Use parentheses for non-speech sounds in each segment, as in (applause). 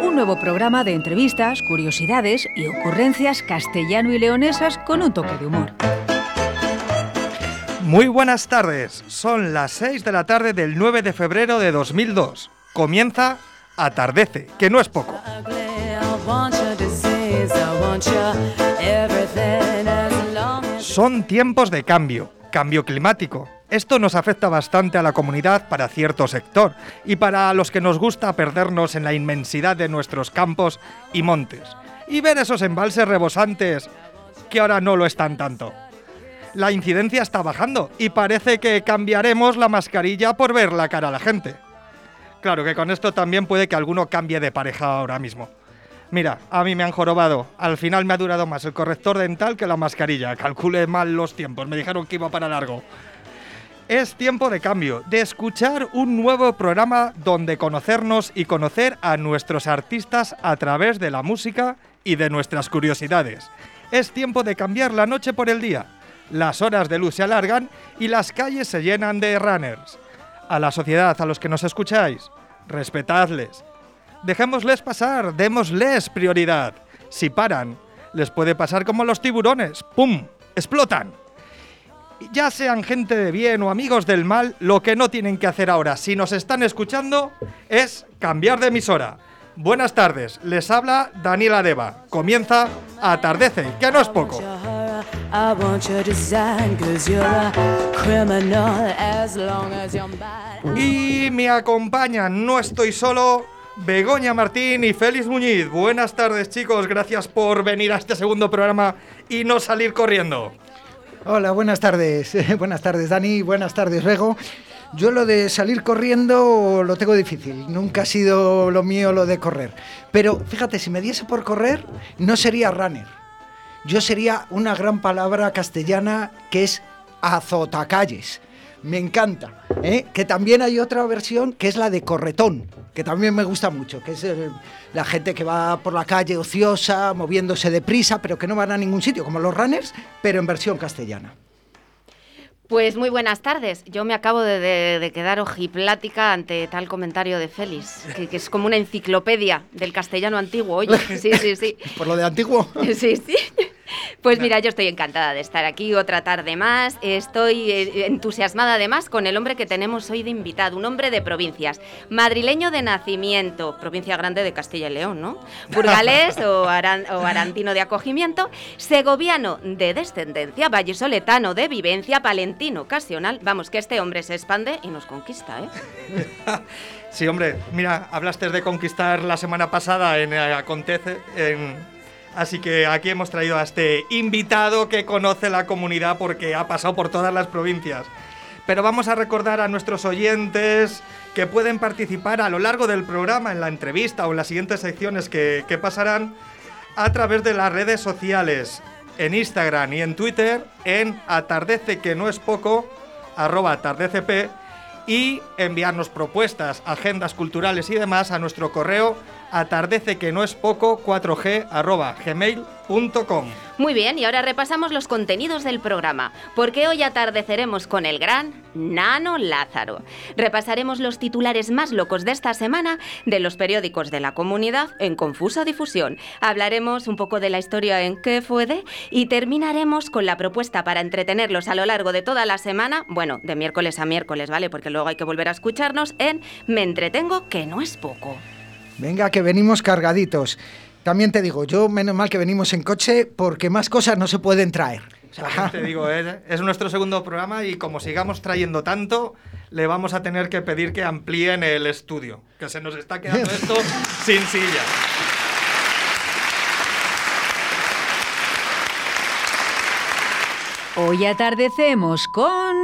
Un nuevo programa de entrevistas, curiosidades y ocurrencias castellano y leonesas con un toque de humor. Muy buenas tardes. Son las 6 de la tarde del 9 de febrero de 2002. Comienza Atardece, que no es poco. Son tiempos de cambio, cambio climático. Esto nos afecta bastante a la comunidad para cierto sector y para los que nos gusta perdernos en la inmensidad de nuestros campos y montes y ver esos embalses rebosantes que ahora no lo están tanto. La incidencia está bajando y parece que cambiaremos la mascarilla por ver la cara a la gente. Claro que con esto también puede que alguno cambie de pareja ahora mismo. Mira, a mí me han jorobado. Al final me ha durado más el corrector dental que la mascarilla. Calculé mal los tiempos. Me dijeron que iba para largo. Es tiempo de cambio, de escuchar un nuevo programa donde conocernos y conocer a nuestros artistas a través de la música y de nuestras curiosidades. Es tiempo de cambiar la noche por el día. Las horas de luz se alargan y las calles se llenan de runners. A la sociedad, a los que nos escucháis, respetadles. Dejémosles pasar, démosles prioridad. Si paran, les puede pasar como a los tiburones. ¡Pum! ¡Explotan! ya sean gente de bien o amigos del mal, lo que no tienen que hacer ahora, si nos están escuchando, es cambiar de emisora. Buenas tardes, les habla Daniela Deva. Comienza Atardece, que no es poco. Y me acompañan, no estoy solo, Begoña Martín y Félix Muñiz. Buenas tardes chicos, gracias por venir a este segundo programa y no salir corriendo. Hola, buenas tardes. (laughs) buenas tardes, Dani. Buenas tardes, Bego. Yo lo de salir corriendo lo tengo difícil. Nunca ha sido lo mío lo de correr. Pero fíjate, si me diese por correr, no sería runner. Yo sería una gran palabra castellana que es azotacalles. Me encanta. ¿eh? Que también hay otra versión que es la de corretón, que también me gusta mucho, que es el- la gente que va por la calle ociosa, moviéndose deprisa, pero que no van a ningún sitio, como los runners, pero en versión castellana. Pues muy buenas tardes. Yo me acabo de, de- de quedar ojiplática ante tal comentario de Félix, que, que es como una enciclopedia del castellano antiguo. Oye, sí, sí, sí. (laughs) Por lo de antiguo. Sí, sí. Pues mira, yo estoy encantada de estar aquí otra tarde más. Estoy eh, entusiasmada además con el hombre que tenemos hoy de invitado, un hombre de provincias, madrileño de nacimiento, provincia grande de Castilla y León, ¿no? Burgalés o, aran- o arantino de acogimiento, segoviano de descendencia, vallesoletano de vivencia, palentino ocasional. Vamos, que este hombre se expande y nos conquista, ¿eh? (laughs) Sí, hombre, mira, hablaste de conquistar la semana pasada en eh, Acontece, en- así que aquí hemos traído a este invitado que conoce la comunidad porque ha pasado por todas las provincias. Pero vamos a recordar a nuestros oyentes que pueden participar a lo largo del programa, en la entrevista o en las siguientes secciones que, pasarán a través de las redes sociales, en Instagram y en Twitter, en atardece que no es poco, arroba atardecepb, y enviarnos propuestas, agendas culturales y demás a nuestro correo atardece que no es poco 4g arroba gmail.com. Muy bien, y ahora repasamos los contenidos del programa, porque hoy atardeceremos con el gran Nano Lázaro. Repasaremos los titulares más locos de esta semana de los periódicos de la comunidad en confusa difusión. Hablaremos un poco de la historia en qué fue de y terminaremos con la propuesta para entretenerlos a lo largo de toda la semana, bueno, de miércoles a miércoles, ¿vale? Porque luego hay que volver a escucharnos en Me entretengo, que no es poco. Venga, que venimos cargaditos. También te digo, yo menos mal que venimos en coche porque más cosas no se pueden traer. Solamente digo, ¿eh? es nuestro segundo programa y como sigamos trayendo tanto, le vamos a tener que pedir que amplíen el estudio, que se nos está quedando esto (laughs) sin silla. Hoy atardecemos con...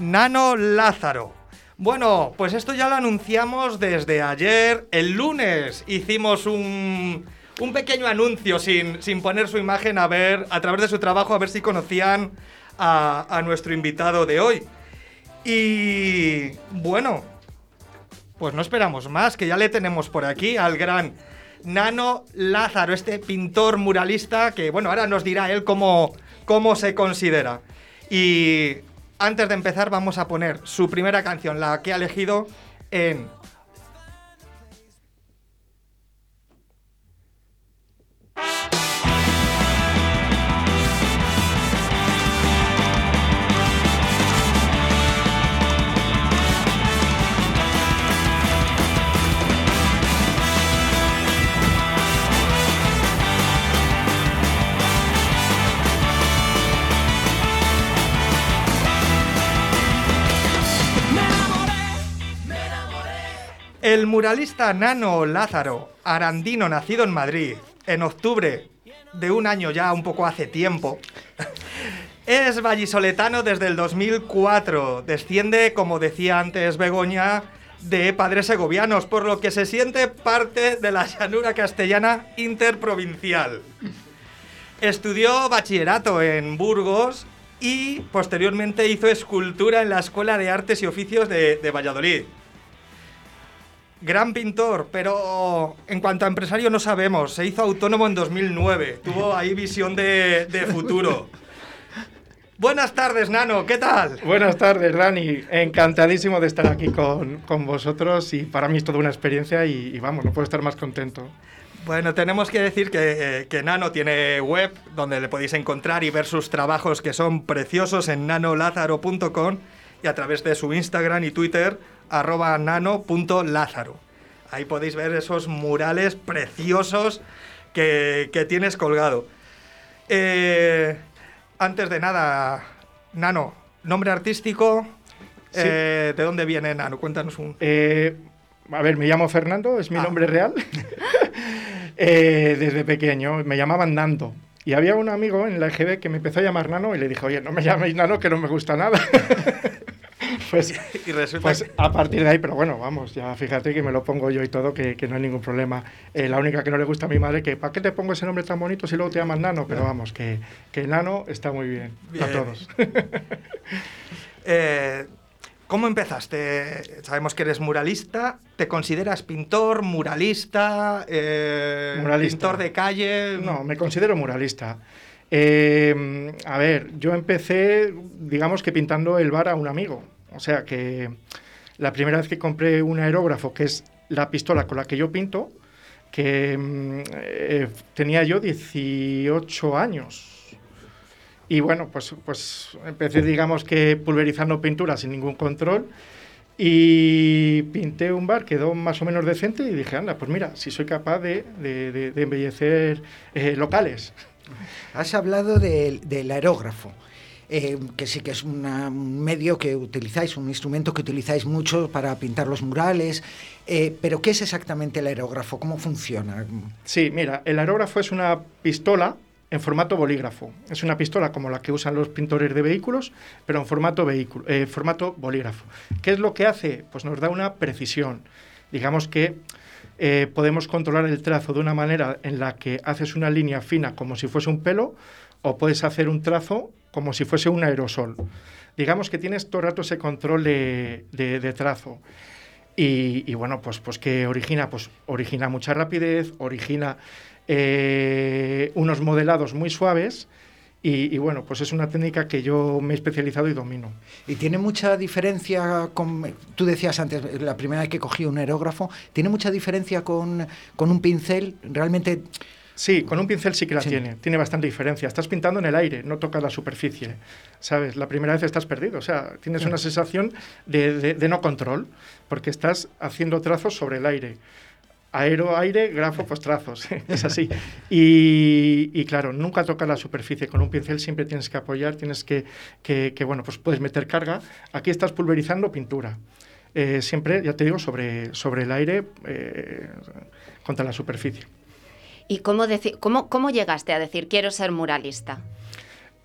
Nano Lázaro. Bueno, pues esto ya lo anunciamos desde ayer. El lunes hicimos un, un pequeño anuncio sin, sin poner su imagen a ver, a través de su trabajo, a ver si conocían a, nuestro invitado de hoy. Y bueno, pues no esperamos más, que ya le tenemos por aquí al gran Nano Lázaro, este pintor muralista que, bueno, ahora nos dirá él cómo, cómo se considera. Y antes de empezar vamos a poner su primera canción, la que ha elegido en... El muralista Nano Lázaro, arandino nacido en Madrid, en octubre de un año ya un poco hace tiempo, (laughs) es vallisoletano desde el 2004. Desciende, como decía antes Begoña, de padres segovianos, por lo que se siente parte de la llanura castellana interprovincial. Estudió bachillerato en Burgos y posteriormente hizo escultura en la Escuela de Artes y Oficios de, de Valladolid. Gran pintor, pero en cuanto a empresario no sabemos. Se hizo autónomo en 2009. Tuvo ahí visión de, de futuro. Buenas tardes, Nano. ¿Qué tal? Buenas tardes, Dani. Encantadísimo de estar aquí con, con vosotros y para mí es toda una experiencia y, y vamos, no puedo estar más contento. Bueno, tenemos que decir que, que Nano tiene web donde le podéis encontrar y ver sus trabajos que son preciosos en nanolázaro.com y a través de su Instagram y Twitter arroba nano.lázaro. Ahí podéis ver esos murales preciosos que, que tienes colgado. Eh, antes de nada, Nano, nombre artístico, Sí. eh, ¿de dónde viene Nano? Cuéntanos un... Eh, a ver, me llamo Fernando, es mi Ah. nombre real. (laughs) Desde pequeño me llamaban Nando. Y había un amigo en la EGB que me empezó a llamar Nano y le dije, oye, no me llaméis Nano que no me gusta nada. (laughs) pues, (laughs) Y resulta pues que- a partir de ahí, pero bueno, vamos, ya fíjate que me lo pongo yo y todo, que, que no hay ningún problema. Eh, la única que no le gusta a mi madre, que ¿para qué te pongo ese nombre tan bonito si luego te llamas Nano? Pero vamos, que, que Nano está muy bien, Bien. a todos. (laughs) Eh, ¿Cómo empezaste? Sabemos que eres muralista. ¿Te consideras pintor, muralista, eh, Muralista. pintor de calle? No, me considero muralista. Eh, a ver, yo empecé, digamos que pintando el bar a un amigo. O sea que la primera vez que compré un aerógrafo, que es la pistola con la que yo pinto, que mm, eh, tenía yo 18 años. Y bueno, pues, pues empecé, digamos que pulverizando pintura sin ningún control. Y pinté un bar, quedó más o menos decente y dije, anda, pues mira, si soy capaz de, de- de- de embellecer eh, locales. Has hablado del, del aerógrafo, eh, que sí que es un medio que utilizáis, un instrumento que utilizáis mucho para pintar los murales. eh, pero, ¿qué es exactamente el aerógrafo? ¿Cómo funciona? Sí, mira, el aerógrafo es una pistola en formato bolígrafo. Es una pistola como la que usan los pintores de vehículos, pero en formato, vehículo, eh, formato bolígrafo. ¿Qué es lo que hace? Pues nos da una precisión. Digamos que podemos controlar el trazo de una manera en la que haces una línea fina como si fuese un pelo, o puedes hacer un trazo como si fuese un aerosol. Digamos que tienes todo el rato ese control de, trazo. Y, y bueno, pues, pues que origina, pues origina mucha rapidez, origina eh, unos modelados muy suaves y, y bueno, pues es una técnica que yo me he especializado y domino. ¿Y tiene mucha diferencia con... Tú decías antes, la primera vez que cogí un aerógrafo, ¿tiene mucha diferencia con, con un pincel? Realmente... Sí, con un pincel sí que la Sí. tiene, tiene bastante diferencia. Estás pintando en el aire, no tocas la superficie, ¿sabes? La primera vez estás perdido, o sea, tienes una sensación de, de- de no control, porque estás haciendo trazos sobre el aire. Aero, aire, grafo, pues trazos. (laughs) es así. Y, y, claro, nunca toca la superficie. Con un pincel siempre tienes que apoyar, tienes que, que, que bueno, pues puedes meter carga. Aquí estás pulverizando pintura. Eh, siempre, ya te digo, sobre, sobre el aire eh, contra la superficie. ¿Y cómo, cómo, cómo llegaste a decir quiero ser muralista?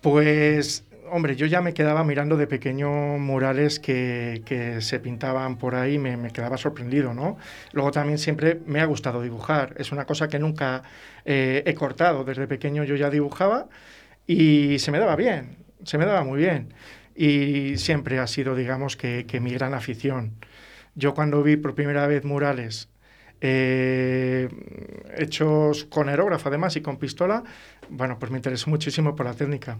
Pues hombre, yo ya me quedaba mirando de pequeño murales que, que se pintaban por ahí, me, me, quedaba sorprendido, ¿no? Luego también siempre me ha gustado dibujar, es una cosa que nunca eh, he cortado, desde pequeño yo ya dibujaba y se me daba bien, se me daba muy bien y siempre ha sido, digamos, que, que mi gran afición. Yo cuando vi por primera vez murales eh, hechos con aerógrafo además y con pistola, bueno, pues me interesó muchísimo por la técnica.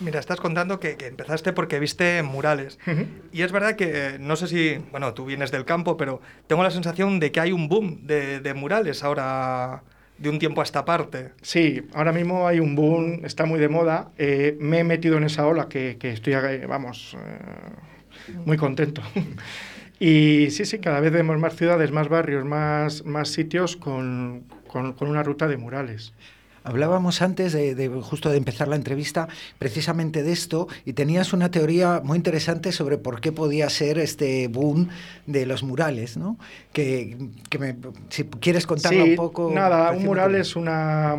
Mira, estás contando que, que, empezaste porque viste murales. Uh -huh. Y es verdad que, no sé si, bueno, tú vienes del campo, pero tengo la sensación de que hay un boom de, de murales ahora de un tiempo a esta parte. Sí, ahora mismo hay un boom, está muy de moda. Eh, me he metido en esa ola que, que estoy, vamos, eh, muy contento. (laughs) y sí, sí, cada vez vemos más ciudades, más barrios, más, más sitios con, con, con una ruta de murales. Hablábamos antes de, de, justo de empezar la entrevista precisamente de esto y tenías una teoría muy interesante sobre por qué podía ser este boom de los murales, ¿no? Que, que me, si quieres contarlo sí, un poco. Nada, un mural es una,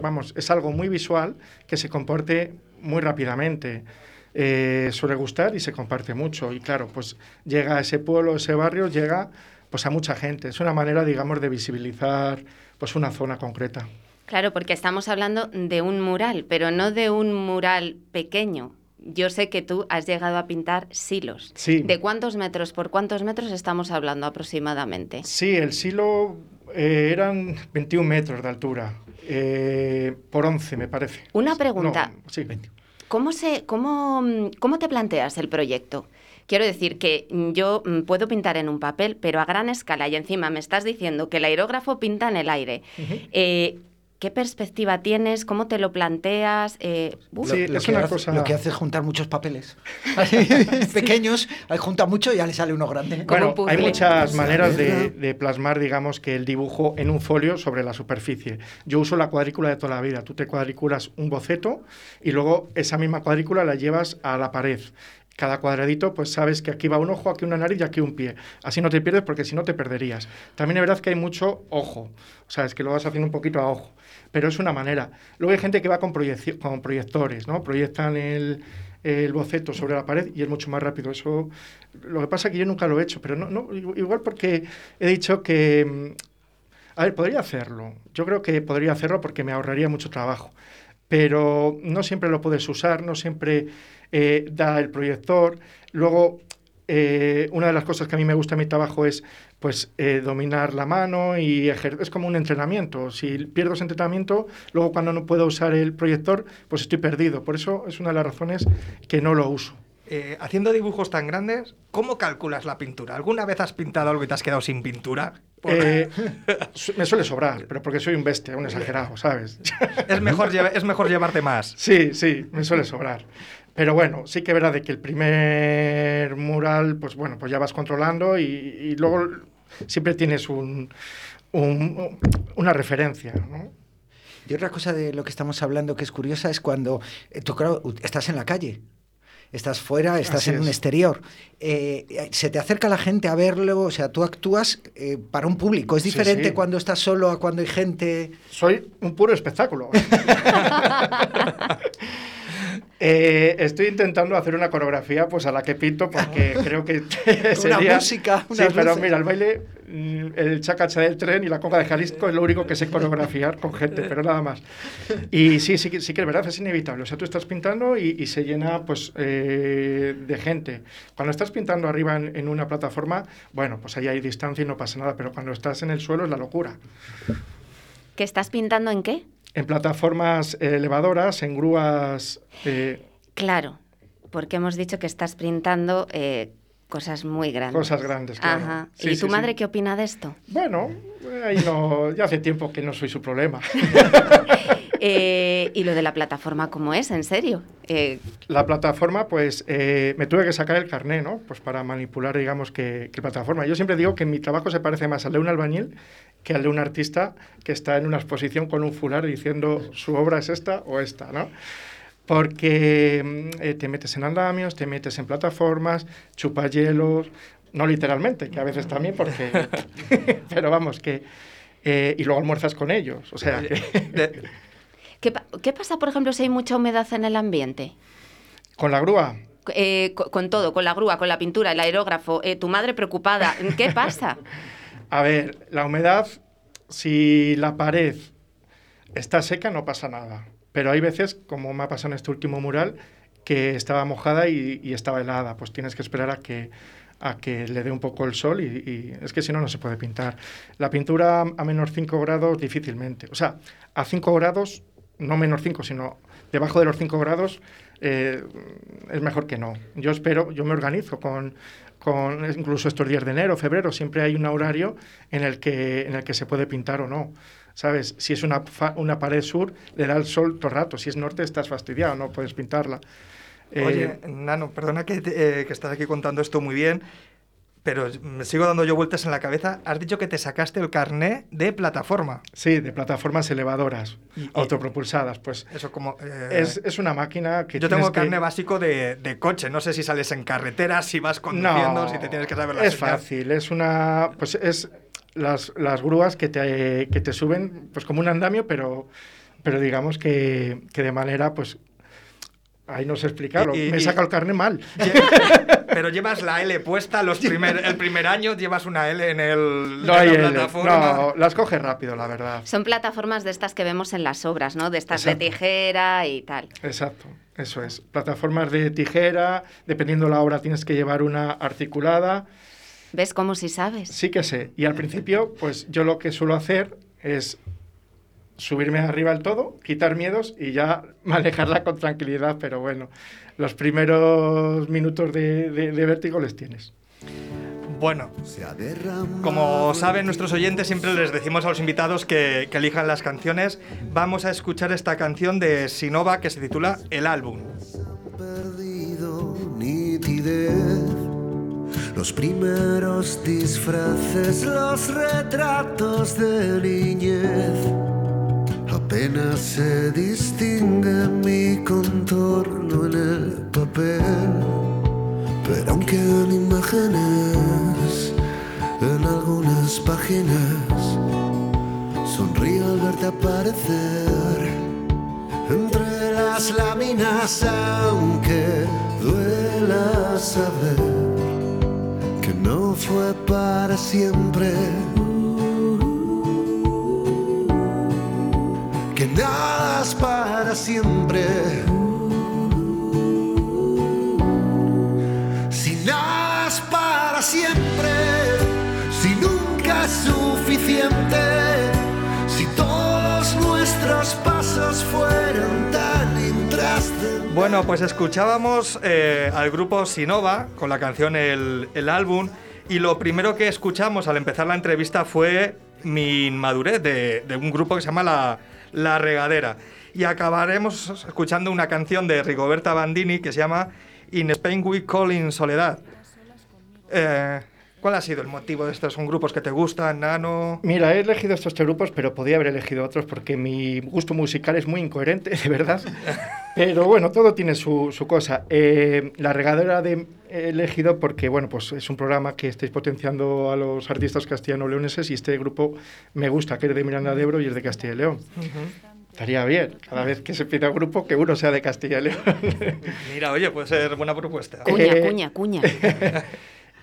vamos, es algo muy visual que se comporte muy rápidamente. Eh, suele gustar y se comparte mucho y claro, pues llega a ese pueblo, ese barrio, llega pues a mucha gente. Es una manera, digamos, de visibilizar pues una zona concreta. Claro, porque estamos hablando de un mural, pero no de un mural pequeño. Yo sé que tú has llegado a pintar silos. Sí. ¿De cuántos metros por cuántos metros estamos hablando aproximadamente? Sí, el silo eh, eran 21 metros de altura, eh, por 11 me parece. Una pregunta. No, sí, 20. ¿Cómo, se, cómo, ¿Cómo te planteas el proyecto? Quiero decir que yo mm, puedo pintar en un papel, pero a gran escala, y encima me estás diciendo que el aerógrafo pinta en el aire. Uh -huh. eh, ¿Qué perspectiva tienes? ¿Cómo te lo planteas? Eh, uf. sí, lo, es que una hace, cosa... lo que hace es juntar muchos papeles. (laughs) (laughs) Pequeños, junta mucho y ya le sale uno grande. Bueno, hay muchas maneras de, de, plasmar, digamos, que el dibujo en un folio sobre la superficie. Yo uso la cuadrícula de toda la vida. Tú te cuadriculas un boceto y luego esa misma cuadrícula la llevas a la pared cada cuadradito, pues sabes que aquí va un ojo, aquí una nariz y aquí un pie. Así no te pierdes porque si no te perderías. También es verdad que hay mucho ojo, o sea, es que lo vas haciendo un poquito a ojo, pero es una manera. Luego hay gente que va con, con proyectores, ¿no? Proyectan el, el, boceto sobre la pared y es mucho más rápido. Eso, lo que pasa es que yo nunca lo he hecho, pero no, no igual porque he dicho que, a ver, podría hacerlo. Yo creo que podría hacerlo porque me ahorraría mucho trabajo pero no siempre lo puedes usar, no siempre eh, da el proyector. Luego, eh, una de las cosas que a mí me gusta en mi trabajo es pues eh, dominar la mano y ejercer. Es como un entrenamiento. Si pierdo ese entrenamiento, luego cuando no puedo usar el proyector, pues estoy perdido. Por eso es una de las razones que no lo uso. Eh, haciendo dibujos tan grandes, ¿cómo calculas la pintura? ¿Alguna vez has pintado algo y te has quedado sin pintura? Eh, (laughs) me suele sobrar, pero porque soy un bestia, un exagerado, ¿sabes? (laughs) es, mejor es mejor llevarte más. Sí, sí, me suele sobrar. Pero bueno, sí que es verdad de que el primer mural, pues bueno, pues ya vas controlando y, y luego siempre tienes un, un, una referencia, ¿no? Y otra cosa de lo que estamos hablando que es curiosa es cuando eh, tú, claro, estás en la calle estás fuera, estás Así en es. un exterior. Eh, se te acerca la gente a verlo, o sea, tú actúas eh, para un público. Es diferente Sí, sí. cuando estás solo a cuando hay gente. Soy un puro espectáculo. (laughs) (laughs) Eh, estoy intentando hacer una coreografía pues a la que pinto porque creo que (laughs) (laughs) sería... música, Sí, unas pero luces. mira, el baile, mm, el chacacha del tren y la conga de Jalisco es lo único que sé coreografiar con gente, pero nada más. Y sí, sí, que- sí que es verdad, es inevitable. O sea, tú estás pintando y, y se llena pues eh, de gente. Cuando estás pintando arriba en, en una plataforma, bueno, pues ahí hay distancia y no pasa nada, pero cuando estás en el suelo es la locura. ¿Que estás pintando en qué? En plataformas eh, elevadoras, en grúas... eh, Claro, porque hemos dicho que estás pintando eh, cosas muy grandes. Cosas grandes, claro. Ajá. Sí, ¿Y sí, tu madre sí. qué opina de esto? Bueno, ahí no, ya hace tiempo que no soy su problema. (laughs) Eh, ¿Y lo de la plataforma cómo es? ¿En serio? Eh, La plataforma, pues eh, me tuve que sacar el carné, ¿no? Pues para manipular, digamos, que, que plataforma. Yo siempre digo que mi trabajo se parece más al de un albañil que al de un artista que está en una exposición con un fular diciendo su obra es esta o esta, ¿no? Porque mm, eh, te metes en andamios, te metes en plataformas, chupas hielos, no literalmente, que a veces también, porque. (laughs) pero vamos, que. eh, y luego almuerzas con ellos. O sea, que- (laughs) ¿qué, pa- qué pasa, por ejemplo, si hay mucha humedad en el ambiente? con la grúa. Eh, co- con todo, con la grúa, con la pintura, el aerógrafo, eh, tu madre preocupada. ¿Qué pasa? (laughs) A ver, la humedad, si la pared está seca, no pasa nada. Pero hay veces, como me ha pasado en este último mural, que estaba mojada y, estaba helada. Pues tienes que esperar a que, a que le dé un poco el sol y, y es que si no, no se puede pintar. La pintura a menos 5 grados difícilmente. O sea, a 5 grados, no menos 5, sino debajo de los 5 grados, eh, es mejor que no. Yo espero, yo me organizo con, con incluso estos días de enero, febrero, siempre hay un horario en el que, en el que se puede pintar o no. ¿Sabes? Si es una, una pared sur, le da el sol todo el rato. Si es norte, estás fastidiado, no puedes pintarla. Eh, Oye, Nano, perdona que, te- eh, que estás aquí contando esto muy bien, pero me sigo dando yo vueltas en la cabeza. Has dicho que te sacaste el carné de plataforma. Sí, de plataformas elevadoras, Y- autopropulsadas. Pues Eso como... eh, es, es una máquina que yo tengo tienes que- carné básico de, de coche. No sé si sales en carretera, si vas conduciendo, No, si te tienes que saber la es señal. fácil, es una... Pues es las, las grúas que te, que te suben pues como un andamio, pero, pero digamos que, que de manera, pues... Ahí no sé explicarlo. Y- y- Me he sacado el carne mal. (laughs) Pero llevas la L puesta los primer, el primer año, llevas una L en, el, No en hay la L. plataforma. No, las coge rápido, la verdad. Son plataformas de estas que vemos en las obras, ¿no? De estas Exacto. de tijera y tal. Exacto, eso es. Plataformas de tijera, dependiendo la obra tienes que llevar una articulada. ¿Ves cómo si sabes? Sí que sé. Y al principio, pues yo lo que suelo hacer es subirme arriba del todo, quitar miedos y ya (laughs) manejarla con tranquilidad. Pero bueno, los primeros minutos de, de- de vértigo les tienes. Bueno, como saben nuestros oyentes, siempre les decimos a los invitados que, que elijan las canciones. Vamos a escuchar esta canción de Sinova que se titula El álbum. perdido nitidez. Los primeros disfraces, los retratos de niñez. Apenas se distingue mi contorno en el papel. Pero aún quedan imágenes en algunas páginas. Sonrío al verte aparecer entre las láminas, aunque duela saber que no fue para siempre. Que nada es para siempre. Si nada es para siempre, si nunca es suficiente, si todos nuestros pasos fueran tan intrascendentes. Bueno, pues escuchábamos eh, al grupo Sinova con la canción El, álbum y lo primero que escuchamos al empezar la entrevista fue mi inmadurez de, de un grupo que se llama La, La Regadera. Y acabaremos escuchando una canción de Rigoberta Bandini que se llama In Spain We Call in Soledad. Eh, ¿Cuál ha sido el motivo de estos? ¿Son grupos que te gustan, Nano? Mira, he elegido estos tres grupos, pero podía haber elegido otros porque mi gusto musical es muy incoherente, (laughs) de verdad. Pero bueno, todo tiene su, su cosa. Eh, la regadera de, he elegido porque, bueno, pues es un programa que estáis potenciando a los artistas castellano-leoneses y este grupo me gusta, que es de Miranda de Ebro y es de Castilla y León. Estaría bien, cada vez que se pida un grupo, que uno sea de Castilla y León. Mira, oye, puede ser buena propuesta. Cuña, Eh, cuña, cuña. (laughs)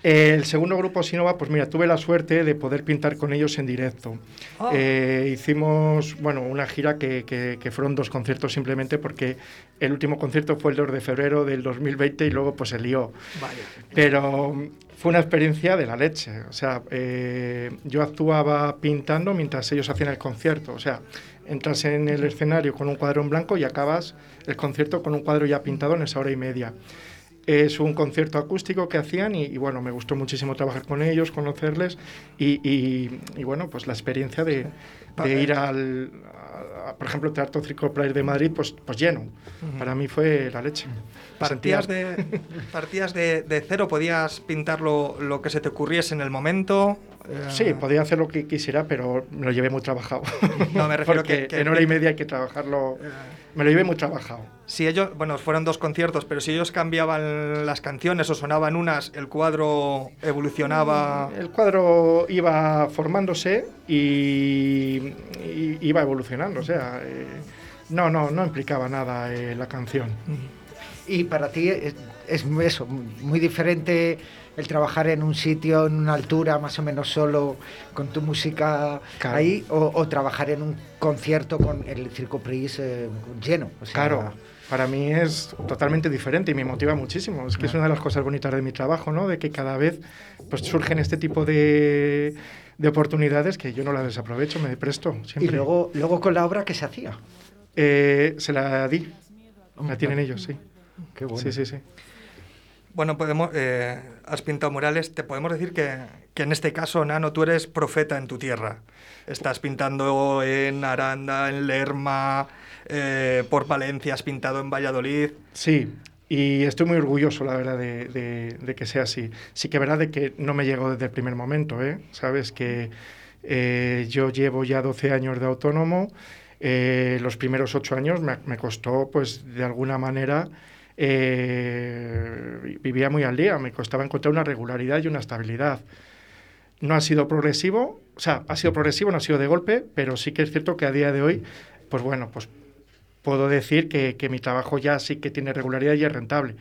El segundo grupo Sinova, pues mira, tuve la suerte de poder pintar con ellos en directo. Ah. Eh, hicimos, bueno, una gira que, que- que fueron dos conciertos simplemente porque el último concierto fue el 2 de febrero del 2020 y luego pues se lió. Vaya. Pero mm, fue una experiencia de la leche. O sea, eh, yo actuaba pintando mientras ellos hacían el concierto. O sea, entras en el escenario con un cuadro en blanco y acabas el concierto con un cuadro ya pintado en esa hora y media. Es un concierto acústico que hacían y, y bueno, me gustó muchísimo trabajar con ellos, conocerles y, y- y bueno, pues la experiencia de, de ir al, a- a, por ejemplo, Teatro Circo Player de Madrid, pues, pues lleno. Para mí fue la leche. Partías de, partías de, de cero, podías pintar lo, lo que se te ocurriese en el momento. Eh, Sí, podía hacer lo que quisiera, pero me lo llevé muy trabajado. No, me (laughs) refiero Porque que- que- en hora y media hay que trabajarlo. Me lo llevé muy trabajado. Si ellos, bueno, fueron dos conciertos, pero si ellos cambiaban las canciones o sonaban unas, el cuadro evolucionaba. El cuadro iba formándose y, y iba evolucionando. O sea, eh, no, no, no implicaba nada eh, la canción. Y para ti es, es eso, muy diferente el trabajar en un sitio, en una altura, más o menos solo, con tu música Claro. ahí, o, o trabajar en un concierto con el Circo Pris eh, lleno. O sea, Claro, para mí es totalmente diferente y me motiva muchísimo. Es que es una de las cosas bonitas de mi trabajo, ¿no? De que cada vez pues, surgen este tipo de, de oportunidades que yo no las desaprovecho, me presto Y siempre. luego, luego con la obra que se hacía. Eh, se la di, la tienen ellos, sí. Qué bueno. Sí, sí, sí. Bueno, podemos, eh, has pintado murales, te podemos decir que, que en este caso, Nano, tú eres profeta en tu tierra. Estás pintando en Aranda, en Lerma, eh, por Valencia, has pintado en Valladolid. Sí, y estoy muy orgulloso, la verdad, de, de- que sea así. Sí que es verdad de que no me llegó desde el primer momento, ¿eh? Sabes que eh, yo llevo ya 12 años de autónomo, los primeros 8 años me, me costó, pues, de alguna manera, eh, vivía muy al día, me costaba encontrar una regularidad y una estabilidad. No ha sido progresivo, o sea, ha sido progresivo, no ha sido de golpe, pero sí que es cierto que a día de hoy, pues bueno, pues puedo decir que, que mi trabajo ya sí que tiene regularidad y es rentable.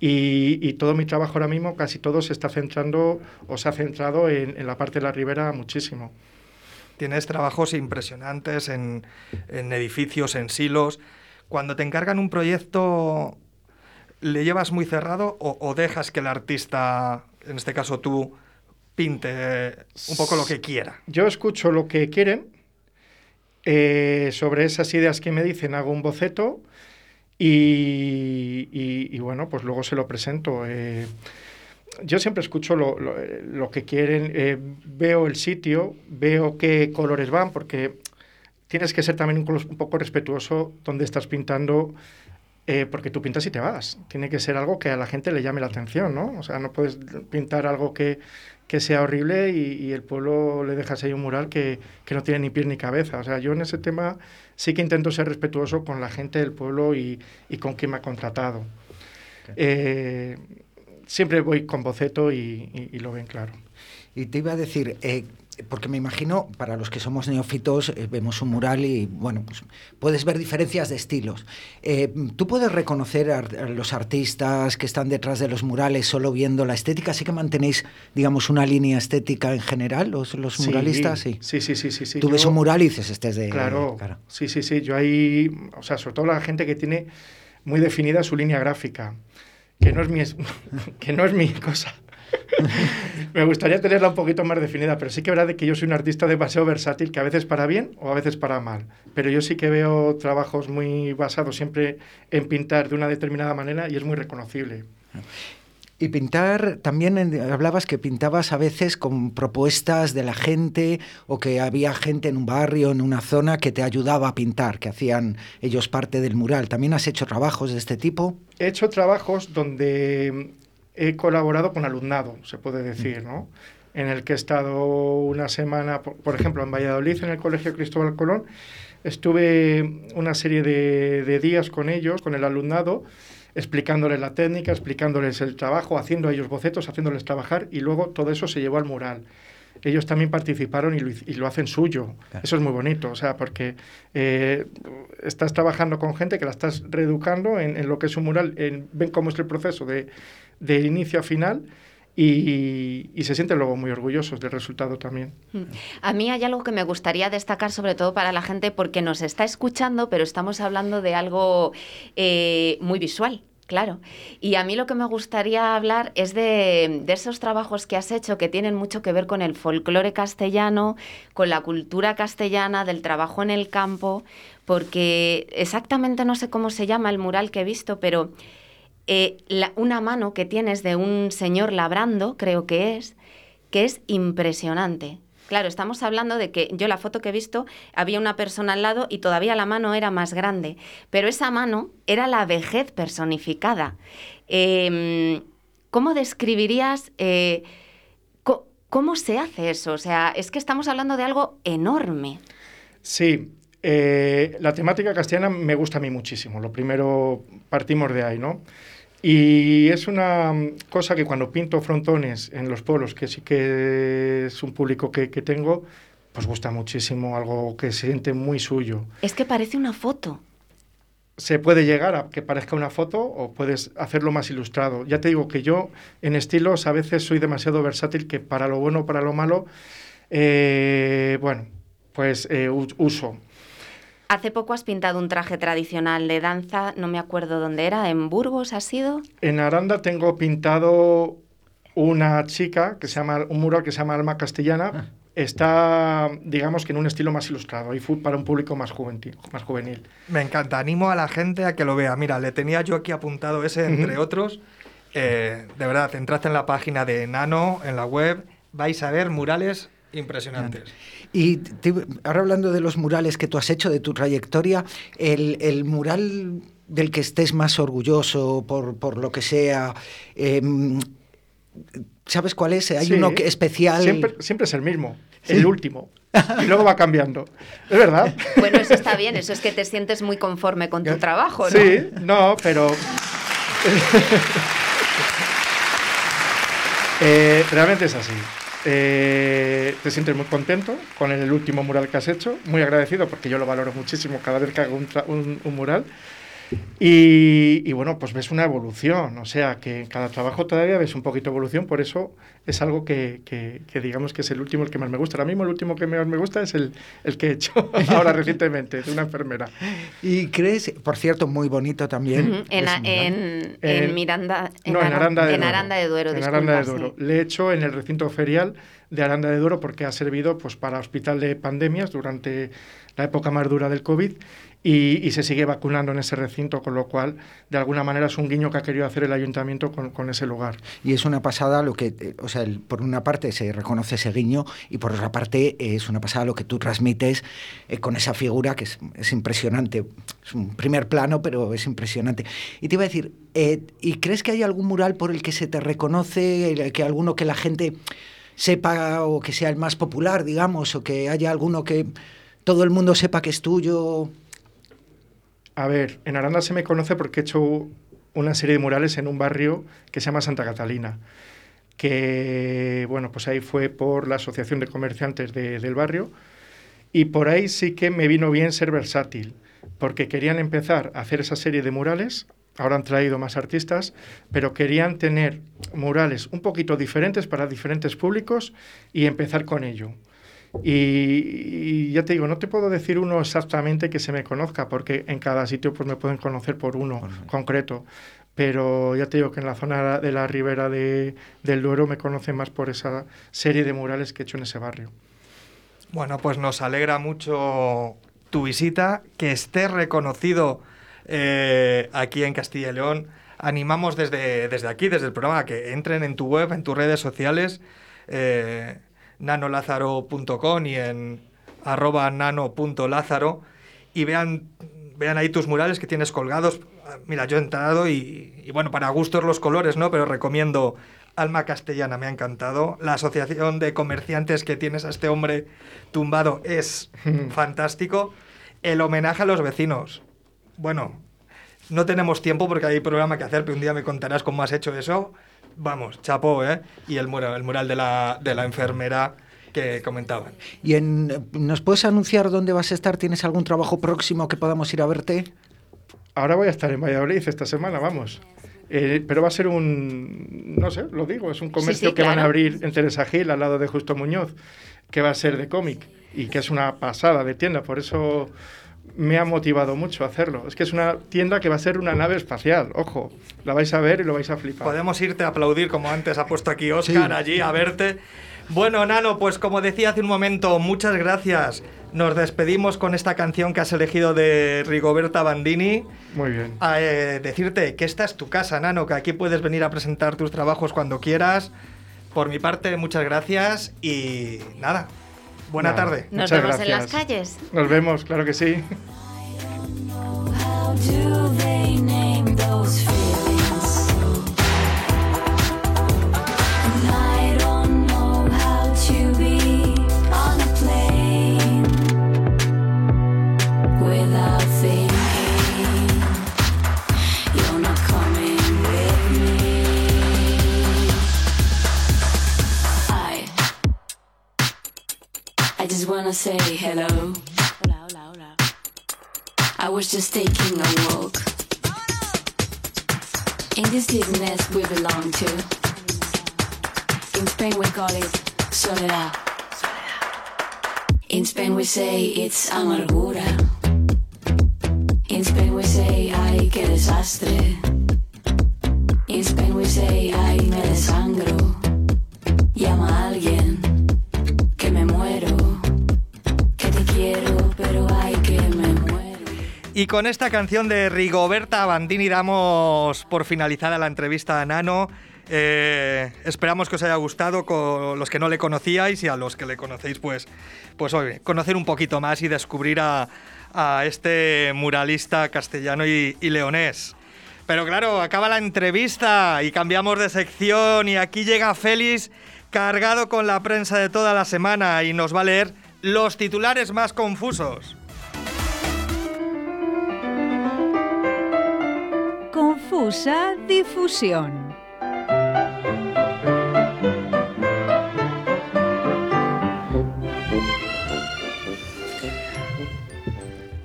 Y, y todo mi trabajo ahora mismo, casi todo se está centrando o se ha centrado en, en la parte de la ribera muchísimo. Tienes trabajos impresionantes en, en edificios, en silos. Cuando te encargan un proyecto, ¿le llevas muy cerrado o, o dejas que el artista, en este caso tú, pinte un poco lo que quiera? Yo escucho lo que quieren, eh, sobre esas ideas que me dicen hago un boceto y, y- y bueno, pues luego se lo presento. eh. yo siempre escucho lo, lo- lo que quieren, eh, veo el sitio, veo qué colores van, porque tienes que ser también un, un poco respetuoso donde estás pintando, eh, porque tú pintas y te vas. Tiene que ser algo que a la gente le llame la atención, ¿no? O sea, no puedes pintar algo que, que sea horrible y, y el pueblo le dejas ahí un mural que, que no tiene ni pies ni cabeza. O sea, yo en ese tema sí que intento ser respetuoso con la gente del pueblo y, y con quien me ha contratado. Eh, siempre voy con boceto y, y- y lo ven claro. Y te iba a decir, eh, porque me imagino, para los que somos neófitos, eh, vemos un mural y, bueno, pues puedes ver diferencias de estilos. Eh, ¿Tú puedes reconocer a, a los artistas que están detrás de los murales solo viendo la estética? ¿Sí que mantenéis, digamos, una línea estética en general, los, los Sí, muralistas? Sí. Sí, sí, sí, sí. sí. Tú ves Yo- un mural y dices, este es de... Claro, sí, sí, sí. Yo ahí, o sea, sobre todo la gente que tiene muy definida su línea gráfica, que no es mi, (laughs) que no es mi cosa. (laughs) Me gustaría tenerla un poquito más definida, pero sí que es verdad que yo soy un artista demasiado versátil, que a veces para bien o a veces para mal. Pero yo sí que veo trabajos muy basados siempre en pintar de una determinada manera y es muy reconocible. Y pintar, también en- hablabas que pintabas a veces con propuestas de la gente o que había gente en un barrio, en una zona que te ayudaba a pintar, que hacían ellos parte del mural. ¿También has hecho trabajos de este tipo? He hecho trabajos donde he colaborado con alumnado, se puede decir, ¿no? En el que he estado una semana, por, por ejemplo, en Valladolid, en el Colegio Cristóbal Colón, estuve una serie de, de días con ellos, con el alumnado, explicándoles la técnica, explicándoles el trabajo, haciendo a ellos bocetos, haciéndoles trabajar y luego todo eso se llevó al mural. Ellos también participaron y lo, y lo hacen suyo. Eso es muy bonito, o sea, porque eh, estás trabajando con gente que la estás reeducando en, en lo que es un mural, en- ven cómo es el proceso de, de inicio a final y, se sienten luego muy orgullosos del resultado también. A mí hay algo que me gustaría destacar, sobre todo para la gente, porque nos está escuchando, pero estamos hablando de algo eh, muy visual. Claro. Y a mí lo que me gustaría hablar es de, de esos trabajos que has hecho que tienen mucho que ver con el folclore castellano, con la cultura castellana, del trabajo en el campo, porque exactamente no sé cómo se llama el mural que he visto, pero eh, una mano que tienes de un señor labrando, creo que es, que es impresionante. Claro, estamos hablando de que yo la foto que he visto había una persona al lado y todavía la mano era más grande, pero esa mano era la vejez personificada. Eh, ¿Cómo describirías eh, cómo se hace eso? O sea, es que estamos hablando de algo enorme. Sí, eh, la temática castellana me gusta a mí muchísimo. Lo primero, partimos de ahí, ¿no? Y es una mm, cosa que cuando pinto frontones en los pueblos, que sí que es un público que, que tengo, pues gusta muchísimo, algo que se siente muy suyo. Es que parece una foto. Se puede llegar a que parezca una foto o puedes hacerlo más ilustrado. Ya te digo que yo en estilos a veces soy demasiado versátil que para lo bueno o para lo malo, eh, bueno, pues eh, uso. Hace poco has pintado un traje tradicional de danza, no me acuerdo dónde era, en Burgos ha sido. En Aranda tengo pintado una chica que se llama, un mural que se llama Alma Castellana. Está, digamos que en un estilo más ilustrado y fue para un público más juvenil. Más juvenil. Me encanta, animo a la gente a que lo vea. Mira, le tenía yo aquí apuntado ese, entre otros. Eh, de verdad, entrad en la página de Nano, en la web, vais a ver murales impresionantes. Y te- ahora hablando de los murales que tú has hecho, de tu trayectoria, el, el mural del que estés más orgulloso por, por lo que sea, em, ¿sabes cuál es? Hay Sí, uno que especial. Siempre, siempre es el mismo, el último. Y luego va cambiando. ¿Es verdad? Bueno, eso está bien, eso es que te sientes muy conforme con tu trabajo, ¿no? Sí, no, pero... (laughs) Eh, realmente es así. Eh, te sientes muy contento con el último mural que has hecho, muy agradecido porque yo lo valoro muchísimo cada vez que hago un, mural. Y, y bueno, pues ves una evolución, o sea que en cada trabajo todavía ves un poquito de evolución, por eso es algo que, que- que digamos que es el último el que más me gusta. Ahora mismo el último que más me gusta es el, el que he hecho (laughs) ahora recientemente, de una enfermera. Y crees, por cierto, muy bonito también. Ujú, En, ese a- en, en En- Miranda. no, en Ara- Aranda de en Duero. Aranda de Duero, En Aranda de disculpa, Duero. sí. Le he hecho en el recinto ferial de Aranda de Duero porque ha servido pues, para hospital de pandemias durante la época más dura del COVID y, y se sigue vacunando en ese recinto, con lo cual, de alguna manera, es un guiño que ha querido hacer el ayuntamiento con, con ese lugar. Y es una pasada lo que, o sea, el- por una parte se reconoce ese guiño y por otra parte es una pasada lo que tú transmites eh, con esa figura que es, es impresionante. Es un primer plano, pero es impresionante. Y te iba a decir, eh, ¿y crees que hay algún mural por el que se te reconoce, que alguno que la gente sepa o que sea el más popular, digamos, o que haya alguno que todo el mundo sepa que es tuyo? A ver, en Aranda se me conoce porque he hecho una serie de murales en un barrio que se llama Santa Catalina, que, bueno, pues ahí fue por la Asociación de Comerciantes de- del barrio, y por ahí sí que me vino bien ser versátil, porque querían empezar a hacer esa serie de murales, ahora han traído más artistas, pero querían tener murales un poquito diferentes para diferentes públicos y empezar con ello. Y, y ya te digo, no te puedo decir uno exactamente que se me conozca, porque en cada sitio pues me pueden conocer por uno concreto. Pero ya te digo que en la zona de la ribera de, del Duero me conocen más por esa serie de murales que he hecho en ese barrio. Bueno, pues nos alegra mucho tu visita, que estés reconocido eh, aquí en Castilla y León. Animamos desde, desde aquí, desde el programa, que entren en tu web, en tus redes sociales, eh, nanolázaro.com y en arroba nano.lázaro y vean, vean ahí tus murales que tienes colgados. Mira, yo he entrado y, y bueno, para gustos los colores, ¿no? Pero recomiendo Alma Castellana, me ha encantado. La asociación de comerciantes que tienes a este hombre tumbado es (laughs) fantástico. El homenaje a los vecinos. Bueno, no tenemos tiempo porque hay programa que hacer, pero un día me contarás cómo has hecho eso. Vamos, chapó, ¿eh? Y el mural, el mural de, la, de la enfermera que comentaban. ¿Y en, nos puedes anunciar dónde vas a estar? ¿Tienes algún trabajo próximo que podamos ir a verte? Ahora voy a estar en Valladolid esta semana, vamos. Eh, pero va a ser un, no sé, lo digo, es un comercio sí, que van a abrir en Teresa Gil, al lado de Justo Muñoz, que va a ser de cómic y que es una pasada de tienda, por eso me ha motivado mucho hacerlo. Es que es una tienda que va a ser una nave espacial, ojo, la vais a ver y lo vais a flipar. Podemos irte a aplaudir como antes ha puesto aquí Oscar Sí. allí a verte. Bueno, Nano, pues como decía hace un momento, muchas gracias. Nos despedimos con esta canción que has elegido de Rigoberta Bandini. Muy bien. A, eh, decirte que esta es tu casa, Nano, que aquí puedes venir a presentar tus trabajos cuando quieras. Por mi parte, muchas gracias y nada. Buena Nada. tarde. Nos Muchas vemos en las calles. Nos vemos, claro que sí. Wanna say hello. Hola, hola, hola. I was just taking a walk. In this business we belong to. In Spain we call it soledad. In Spain we say it's amargura. In Spain we say ay que desastre. In Spain we say ay me desangro. Y con esta canción de Rigoberta Bandini damos por finalizada la entrevista a Nano. Eh, esperamos que os haya gustado con los que no le conocíais y a los que le conocéis, pues, pues conocer un poquito más y descubrir a, este muralista castellano y leonés. Pero claro, acaba la entrevista y cambiamos de sección y aquí llega Félix cargado con la prensa de toda la semana y nos va a leer los titulares más confusos. Confusa difusión.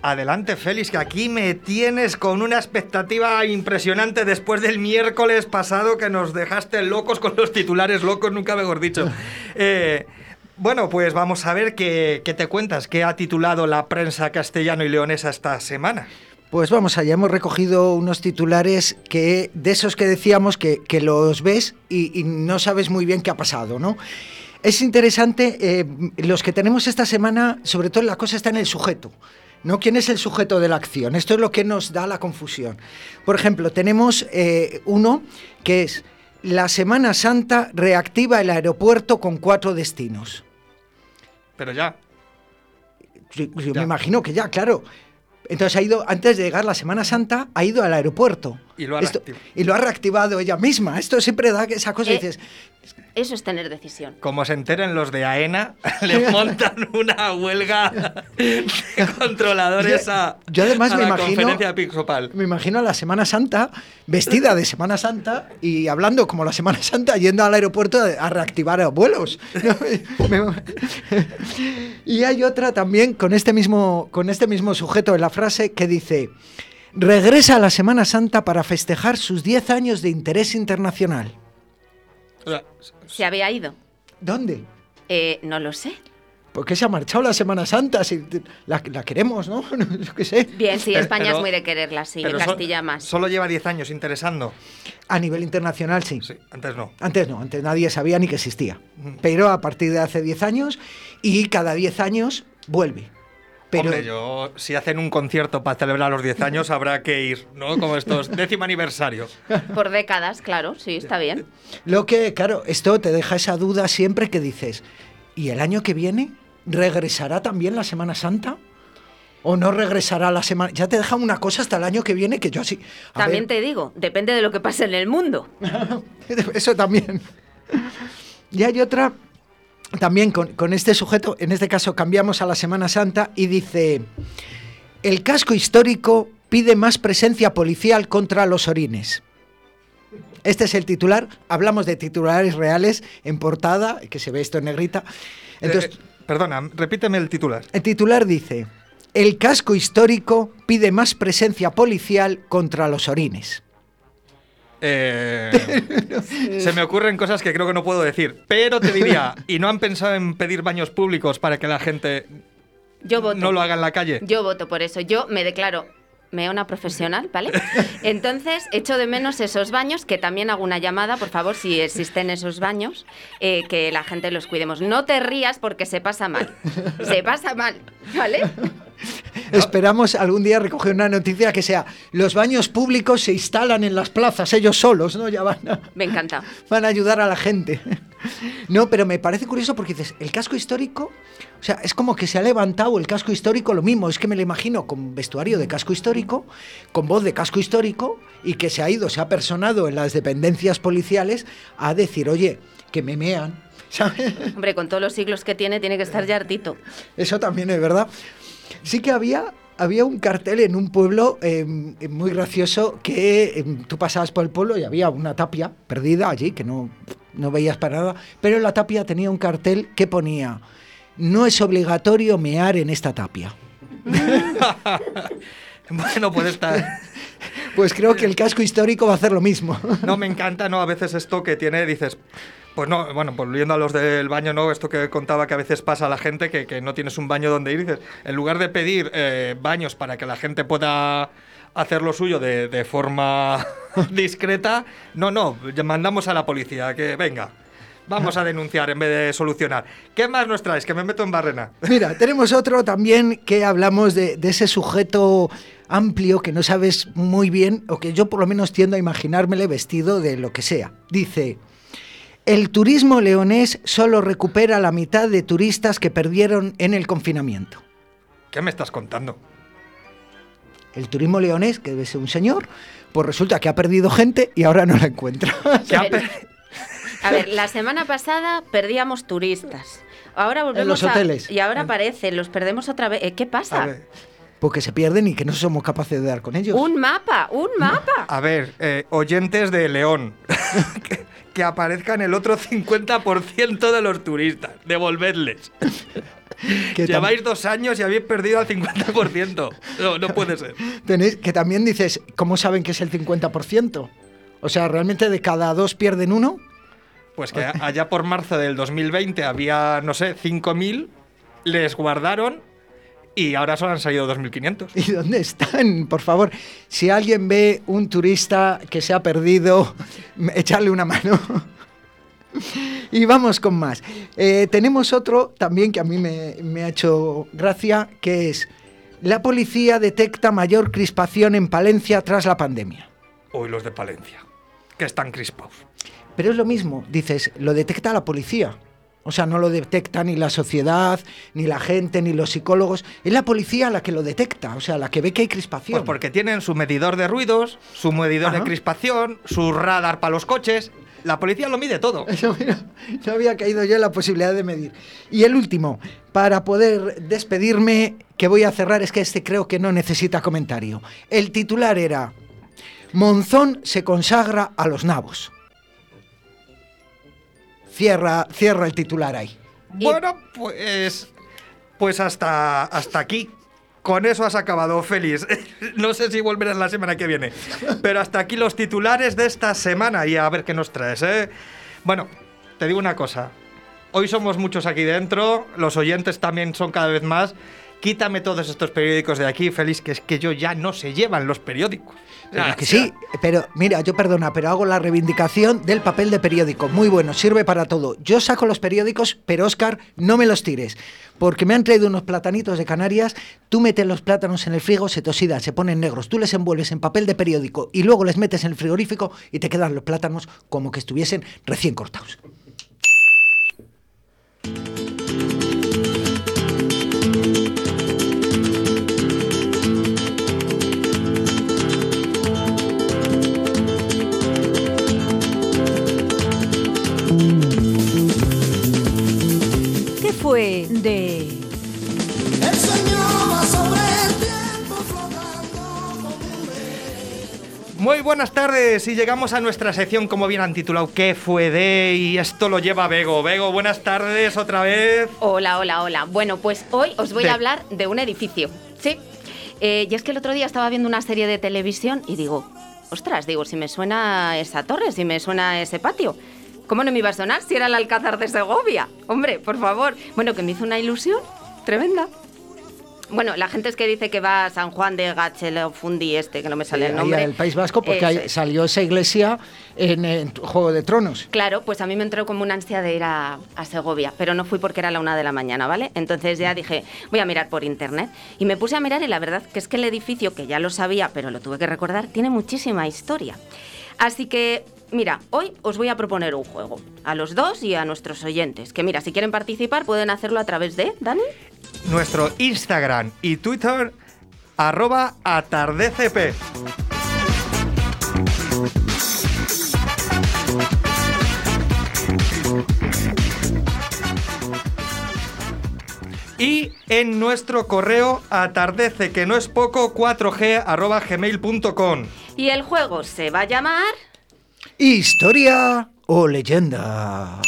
Adelante, Félix, que aquí me tienes con una expectativa impresionante después del miércoles pasado que nos dejaste locos con los titulares locos, nunca mejor dicho. (laughs) Eh, bueno, pues vamos a ver qué, qué te cuentas, qué ha titulado la prensa castellano y leonesa esta semana. Pues vamos allá, hemos recogido unos titulares que de esos que decíamos que, que los ves y, y no sabes muy bien qué ha pasado, ¿no? Es interesante, eh, los que tenemos esta semana, sobre todo la cosa está en el sujeto, ¿no? ¿Quién es el sujeto de la acción? Esto es lo que nos da la confusión. Por ejemplo, tenemos eh, uno que es la Semana Santa reactiva el aeropuerto con cuatro destinos. Pero ya, Yo, yo Ya. me imagino que ya, claro. Entonces ha ido, antes de llegar la Semana Santa, ha ido al aeropuerto. Y lo ha Esto- reactivado. y lo ha reactivado ella misma. Esto siempre da esa cosa y Eh, dices, Eso es tener decisión. como se enteren los de AENA, (laughs) le montan una huelga de controladores Yo- a, yo además a me la imagino- conferencia me imagino a la Semana Santa, vestida de Semana Santa y hablando como la Semana Santa, yendo al aeropuerto a, a reactivar vuelos. (laughs) Me- y hay otra también con este mismo, con este mismo sujeto en la frase que dice, regresa a la Semana Santa para festejar sus 10 años de interés internacional. ¿Se había ido? ¿Dónde? Eh, no lo sé. ¿Por qué se ha marchado la Semana Santa? Si la, la queremos, (laughs) ¿no? Yo qué sé. Bien, sí, España pero- es muy de quererla, sí, pero so- Castilla más. Solo lleva 10 años interesando. A nivel internacional, sí. Sí, antes no. Antes no, antes nadie sabía ni que existía. Pero a partir de hace 10 años y cada 10 años vuelve. Pero Hombre, yo, si hacen un concierto para celebrar los 10 años, habrá que ir, ¿no? Como estos (laughs) décimo aniversario. Por décadas, claro, sí, está bien. lo que, claro, esto te deja esa duda siempre que dices, ¿y el año que viene regresará también la Semana Santa? ¿O no regresará la semana? Ya te deja una cosa hasta el año que viene que yo así... a También ver, te digo, depende de lo que pase en el mundo. (laughs) Eso también. (laughs) Y hay otra, también con, con este sujeto, en este caso cambiamos a la Semana Santa y dice, el casco histórico pide más presencia policial contra los orines. Este es el titular, hablamos de titulares reales en portada, que se ve esto en negrita. Entonces, Eh, eh, perdona, repíteme el titular. el titular dice, el casco histórico pide más presencia policial contra los orines. Eh, (laughs) se me ocurren cosas que creo que no puedo decir, pero te diría, (laughs) ¿y no han pensado en pedir baños públicos para que la gente Yo voto. no lo haga en la calle? Yo voto por eso. Yo me declaro meona profesional, ¿vale? (laughs) Entonces, echo de menos esos baños, que también hago una llamada, por favor, si existen esos baños, eh, que la gente los cuidemos. No te rías porque se pasa mal. Se pasa mal, ¿vale? (laughs) Esperamos algún día recoger una noticia que sea los baños públicos se instalan en las plazas ellos solos, ¿no? Ya van a, Me encanta. (laughs) van a ayudar a la gente. (laughs) No, pero me parece curioso porque dices, el casco histórico, o sea, es como que se ha levantado el casco histórico, lo mismo, es que me lo imagino con vestuario de casco histórico, con voz de casco histórico, y que se ha ido, se ha personado en las dependencias policiales a decir, oye, que me mean, ¿sabes? Hombre, con todos los siglos que tiene, tiene que estar ya hartito. Eso también es verdad. Sí que había, había un cartel en un pueblo eh, muy gracioso que eh, tú pasabas por el pueblo y había una tapia perdida allí que no, no veías para nada, pero la tapia tenía un cartel que ponía no es obligatorio mear en esta tapia. (laughs) Bueno, puede estar. Pues creo que el casco histórico va a hacer lo mismo. No, me encanta, ¿no? A veces esto que tiene, dices. Pues no, bueno, volviendo a los del baño, ¿no? Esto que contaba que a veces pasa a la gente, que, no tienes un baño donde ir, dices, en lugar de pedir eh, baños para que la gente pueda hacer lo suyo de, de forma (laughs) discreta, no, no, mandamos a la policía, que venga, vamos a denunciar en vez de solucionar. ¿Qué más nos traes? Que me meto en barrena. (laughs) Mira, tenemos otro también que hablamos de, de ese sujeto amplio que no sabes muy bien, o que yo por lo menos tiendo a imaginármele vestido de lo que sea. Dice, el turismo leonés solo recupera la mitad de turistas que perdieron en el confinamiento. ¿Qué me estás contando? El turismo leonés, que debe ser un señor, pues resulta que ha perdido gente y ahora no la encuentra. (laughs) ¿Qué ha Pero- pe- A ver, la semana pasada perdíamos turistas. Ahora volvemos los a- hoteles. Y ahora aparece, los perdemos otra vez. Eh, ¿Qué A pasa? ver, Porque se pierden y que no somos capaces de dar con ellos. Un mapa, un mapa. a ver, eh, oyentes de León, (laughs) que, aparezcan el otro 50% de los turistas, devolvedles. que, Lleváis dos años y habéis perdido al 50%. No, no puede ser. tenéis- que también dices, ¿cómo saben que es el 50%? O sea, realmente de cada dos pierden uno. Pues que allá por marzo del 2020 había, no sé, 5.000, les guardaron y ahora solo han salido 2.500. ¿Y dónde están? Por favor, si alguien ve un turista que se ha perdido, (laughs) echarle una mano. (laughs) Y vamos con más. Eh, tenemos otro también que a mí me, me ha hecho gracia, que es, la policía detecta mayor crispación en Palencia tras la pandemia. Uy, los de Palencia, que están crispados. Pero es lo mismo, dices, lo detecta la policía. O sea, no lo detecta ni la sociedad, ni la gente, ni los psicólogos. Es la policía la que lo detecta, o sea, la que ve que hay crispación. Pues porque tienen su medidor de ruidos, su medidor Ajá. de crispación, su radar para los coches. La policía lo mide todo. Eso, (laughs) mira, no había caído yo en la posibilidad de medir. Y el último, para poder despedirme, que voy a cerrar, es que este creo que no necesita comentario. El titular era, Monzón se consagra a los nabos. Cierra, cierra el titular ahí. Bueno, pues. Pues hasta, hasta aquí. Con eso has acabado, feliz. (laughs) No sé si volverás la semana que viene. Pero hasta aquí los titulares de esta semana y a ver qué nos traes, ¿eh? Bueno, te digo una cosa. Hoy somos muchos aquí dentro, los oyentes también son cada vez más. Quítame todos estos periódicos de aquí, feliz, que es que yo ya no se llevan los periódicos. Pero Ah, que sí, pero mira, yo perdona, pero hago la reivindicación del papel de periódico. Muy bueno, sirve para todo. Yo saco los periódicos, pero Oscar, no me los tires. Porque me han traído unos platanitos de Canarias, tú metes los plátanos en el frigo, se te oxidan, se ponen negros, tú les envuelves en papel de periódico y luego les metes en el frigorífico y te quedan los plátanos como que estuviesen recién cortados. ¿Qué fue de... Muy buenas tardes y llegamos a nuestra sección como bien han titulado ¿Qué fue de? Y esto lo lleva Bego. Bego, buenas tardes otra vez. Hola, hola, hola. Bueno, pues hoy os voy De- a hablar de un edificio. Sí. Eh, y es que el otro día estaba viendo una serie de televisión y digo, ostras, digo, si me suena esa torre, si me suena ese patio. ¿Cómo no me iba a sonar si era el Alcázar de Segovia? Hombre, por favor. Bueno, que me hizo una ilusión tremenda. Bueno, la gente es que dice que va a San Juan de Gachelefundi este, que no me sale el ahí nombre. al País Vasco, porque ahí salió esa iglesia en, en Juego de Tronos. Claro, pues a mí me entró como una ansia de ir a, a Segovia, pero no fui porque era la una de la mañana, ¿vale? Entonces ya dije, voy a mirar por internet. Y me puse a mirar y la verdad que es que el edificio, que ya lo sabía, pero lo tuve que recordar, tiene muchísima historia. Así que, mira, hoy os voy a proponer un juego, a los dos y a nuestros oyentes, que mira, si quieren participar pueden hacerlo a través de, Dani. Nuestro Instagram y Twitter, arroba atardecp. Y en nuestro correo atardece que no es poco 4g arroba gmail.com. Y el juego se va a llamar... Historia o leyenda.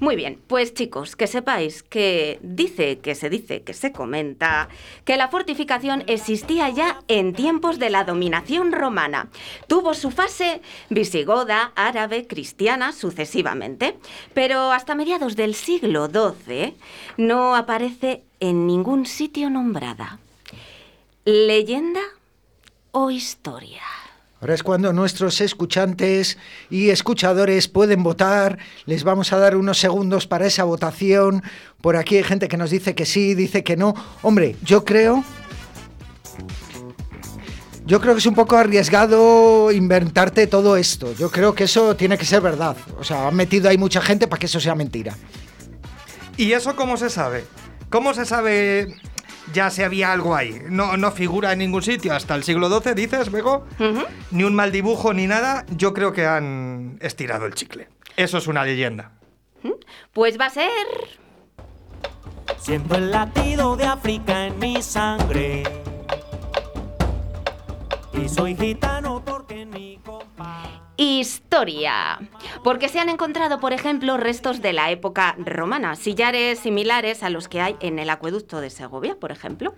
Muy bien, pues chicos, que sepáis que dice, que se dice, que se comenta, que la fortificación existía ya en tiempos de la dominación romana. Tuvo su fase visigoda, árabe, cristiana, sucesivamente, pero hasta mediados del siglo XII no aparece en ningún sitio nombrada. ¿Leyenda o historia? Ahora es cuando nuestros escuchantes y escuchadores pueden votar. Les vamos a dar unos segundos para esa votación. Por aquí hay gente que nos dice que sí, dice que no. Hombre, yo creo... Yo creo que es un poco arriesgado inventarte todo esto. Yo creo que eso tiene que ser verdad. O sea, han metido ahí mucha gente para que eso sea mentira. ¿Y eso cómo se sabe? ¿Cómo se sabe ya si había algo ahí? No, no figura en ningún sitio hasta el siglo XII, dices, Bego. Ni un mal dibujo ni nada. Yo creo que han estirado el chicle. Eso es una leyenda. Pues va a ser... Siento el latido de África en mi sangre. Y soy gitano porque en mi compa. Historia. Porque se han encontrado, por ejemplo, restos de la época romana, sillares similares a los que hay en el acueducto de Segovia, por ejemplo.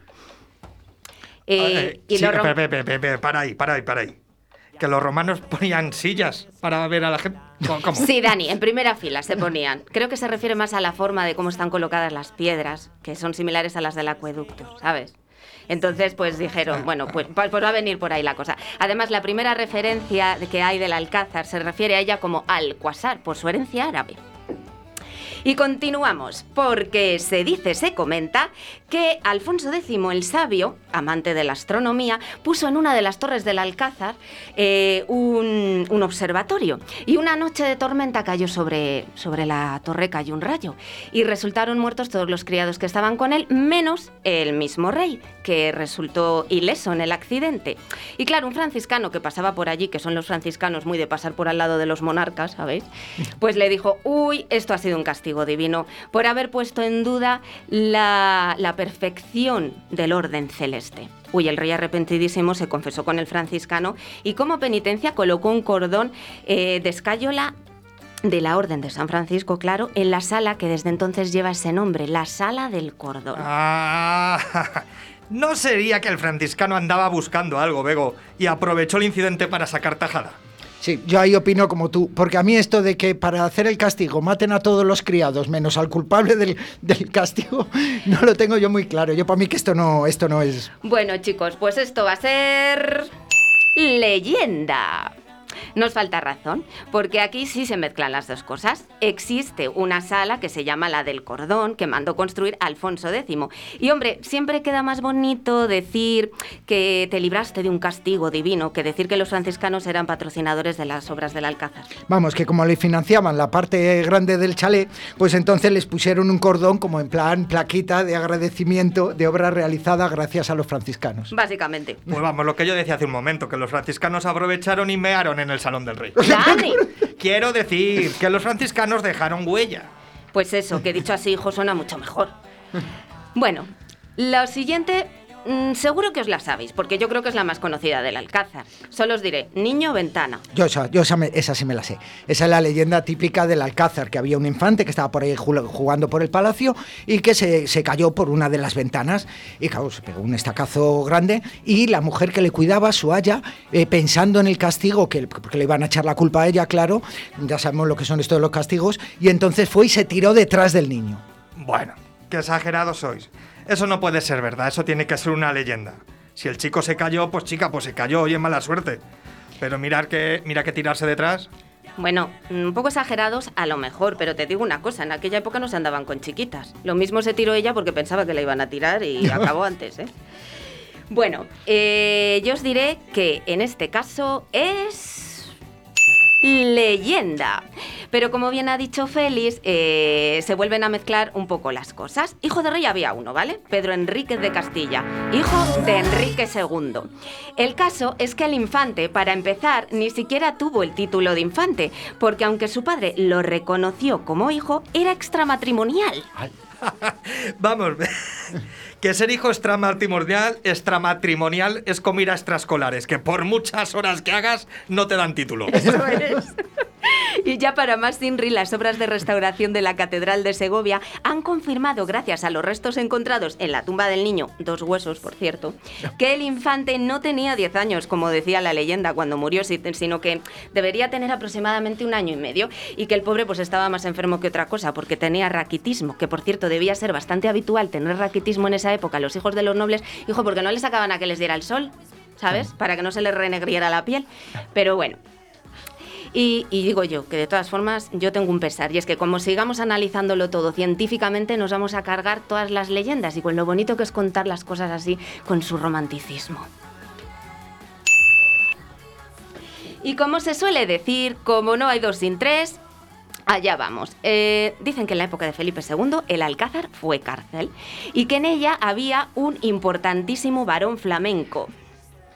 Eh, y sí, los rom- pe- pe- pe- pe- pe- para ahí, para ahí, para ahí. Que los romanos ponían sillas para ver a la gente. Sí, Dani, en primera fila se ponían. Creo que se refiere más a la forma de cómo están colocadas las piedras, que son similares a las del acueducto, ¿sabes? Entonces, pues dijeron, (laughs) bueno, pues, pues pues va a venir por ahí la cosa. Además, la primera referencia que hay del Alcázar se refiere a ella como Al-Quasar, por su herencia árabe. Y continuamos, porque se dice, se comenta, que Alfonso X el Sabio, amante de la astronomía, puso en una de las torres del Alcázar eh, un, un observatorio. Y una noche de tormenta cayó sobre, sobre la torre, cayó un rayo. Y resultaron muertos todos los criados que estaban con él, menos el mismo rey, que resultó ileso en el accidente. Y claro, un franciscano que pasaba por allí, que son los franciscanos muy de pasar por al lado de los monarcas, ¿sabéis? (laughs) Pues le dijo, uy, esto ha sido un castigo divino por haber puesto en duda la, la perfección del orden celeste. Uy, el rey arrepentidísimo se confesó con el franciscano y como penitencia colocó un cordón eh, de escayola de la Orden de San Francisco, claro, en la sala que desde entonces lleva ese nombre, la Sala del Cordón. Ah, (laughs) ¿No sería que el franciscano andaba buscando algo, Bego, y aprovechó el incidente para sacar tajada? Sí, yo ahí opino como tú, porque a mí esto de que para hacer el castigo maten a todos los criados menos al culpable del, del castigo, (laughs) no lo tengo yo muy claro. Yo para mí que esto no, esto no es... Bueno, chicos, pues esto va a ser. leyenda. Nos falta razón, porque aquí sí se mezclan las dos cosas. Existe una sala que se llama la del cordón, que mandó construir Alfonso X. Y hombre, siempre queda más bonito decir que te libraste de un castigo divino que decir que los franciscanos eran patrocinadores de las obras del Alcázar. Vamos, que como le financiaban la parte grande del chalet, pues entonces les pusieron un cordón como en plan plaquita de agradecimiento de obra realizada gracias a los franciscanos. Básicamente. Pues vamos, lo que yo decía hace un momento, que los franciscanos aprovecharon y mearon en el salón del rey. (laughs) Dani. Quiero decir que los franciscanos dejaron huella. Pues eso, que dicho así, hijo, suena mucho mejor. Bueno, lo siguiente, mm, seguro que os la sabéis, porque yo creo que es la más conocida del Alcázar. Solo os diré, niño ventana. Yo, esa, yo esa, me- esa sí me la sé. Esa es la leyenda típica del Alcázar, que había un infante que estaba por ahí jugando por el palacio y que se, se cayó por una de las ventanas y claro, se pegó un estacazo grande y la mujer que le cuidaba, su haya, eh, pensando en el castigo, que, porque le iban a echar la culpa a ella, claro, ya sabemos lo que son estos los castigos, y entonces fue y se tiró detrás del niño. Bueno, qué exagerados sois. Eso no puede ser verdad, eso tiene que ser una leyenda. Si el chico se cayó, pues chica, pues se cayó y es mala suerte. Pero mirar que, mira que tirarse detrás. Bueno, un poco exagerados a lo mejor, pero te digo una cosa, en aquella época no se andaban con chiquitas. Lo mismo se tiró ella porque pensaba que la iban a tirar y (laughs) acabó antes, ¿eh? Bueno, eh, yo os diré que en este caso es leyenda. Pero como bien ha dicho Félix, eh, se vuelven a mezclar un poco las cosas. Hijo de rey había uno, ¿vale? Pedro Enríquez de Castilla, hijo de Enrique II. El caso es que el infante, para empezar, ni siquiera tuvo el título de infante, porque aunque su padre lo reconoció como hijo, era extramatrimonial. (laughs) Vamos, que ser hijo extramatrimonial, extramatrimonial es como ir a extraescolares, que por muchas horas que hagas no te dan título. Eso es. (laughs) Y ya para más Sinri, las obras de restauración de la Catedral de Segovia han confirmado, gracias a los restos encontrados en la tumba del niño, dos huesos, por cierto, (laughs) que el infante no tenía 10 años, como decía la leyenda cuando murió, si- sino que debería tener aproximadamente un año y medio y que el pobre pues estaba más enfermo que otra cosa porque tenía raquitismo, que por cierto debía ser bastante habitual tener raquitismo en esa época los hijos de los nobles, hijo, porque no les sacaban a que les diera el sol, ¿sabes? Para que no se les renegriera la piel. Pero bueno, y, digo yo que de todas formas yo tengo un pesar y es que como sigamos analizándolo todo científicamente nos vamos a cargar todas las leyendas y con lo bonito que es contar las cosas así con su romanticismo. Y como se suele decir, como no hay dos sin tres, allá vamos. Eh, dicen que en la época de Felipe II el Alcázar fue cárcel y que en ella había un importantísimo varón flamenco.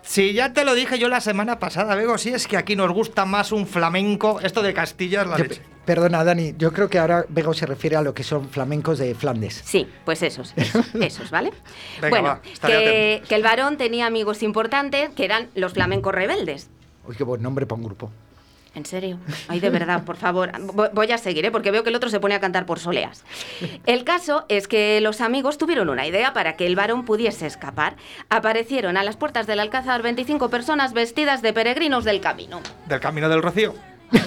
Si ya te lo dije yo la semana pasada, Bego, si es que aquí nos gusta más un flamenco, esto de Castilla es la Yo- leche. Perdona, Dani, yo creo que ahora Bego se refiere a lo que son flamencos de Flandes. Sí, pues esos, (laughs) esos, esos, ¿vale? Venga, bueno, va, que el varón tenía amigos importantes que eran los flamencos rebeldes. Uy, qué buen nombre para un grupo. En serio, ay, de verdad, por favor. Vo- Voy a seguir, ¿eh? porque veo que el otro se pone a cantar por soleas. El caso es que los amigos tuvieron una idea para que el varón pudiese escapar. Aparecieron a las puertas del Alcázar 25 personas vestidas de peregrinos del camino. Del camino del Rocío.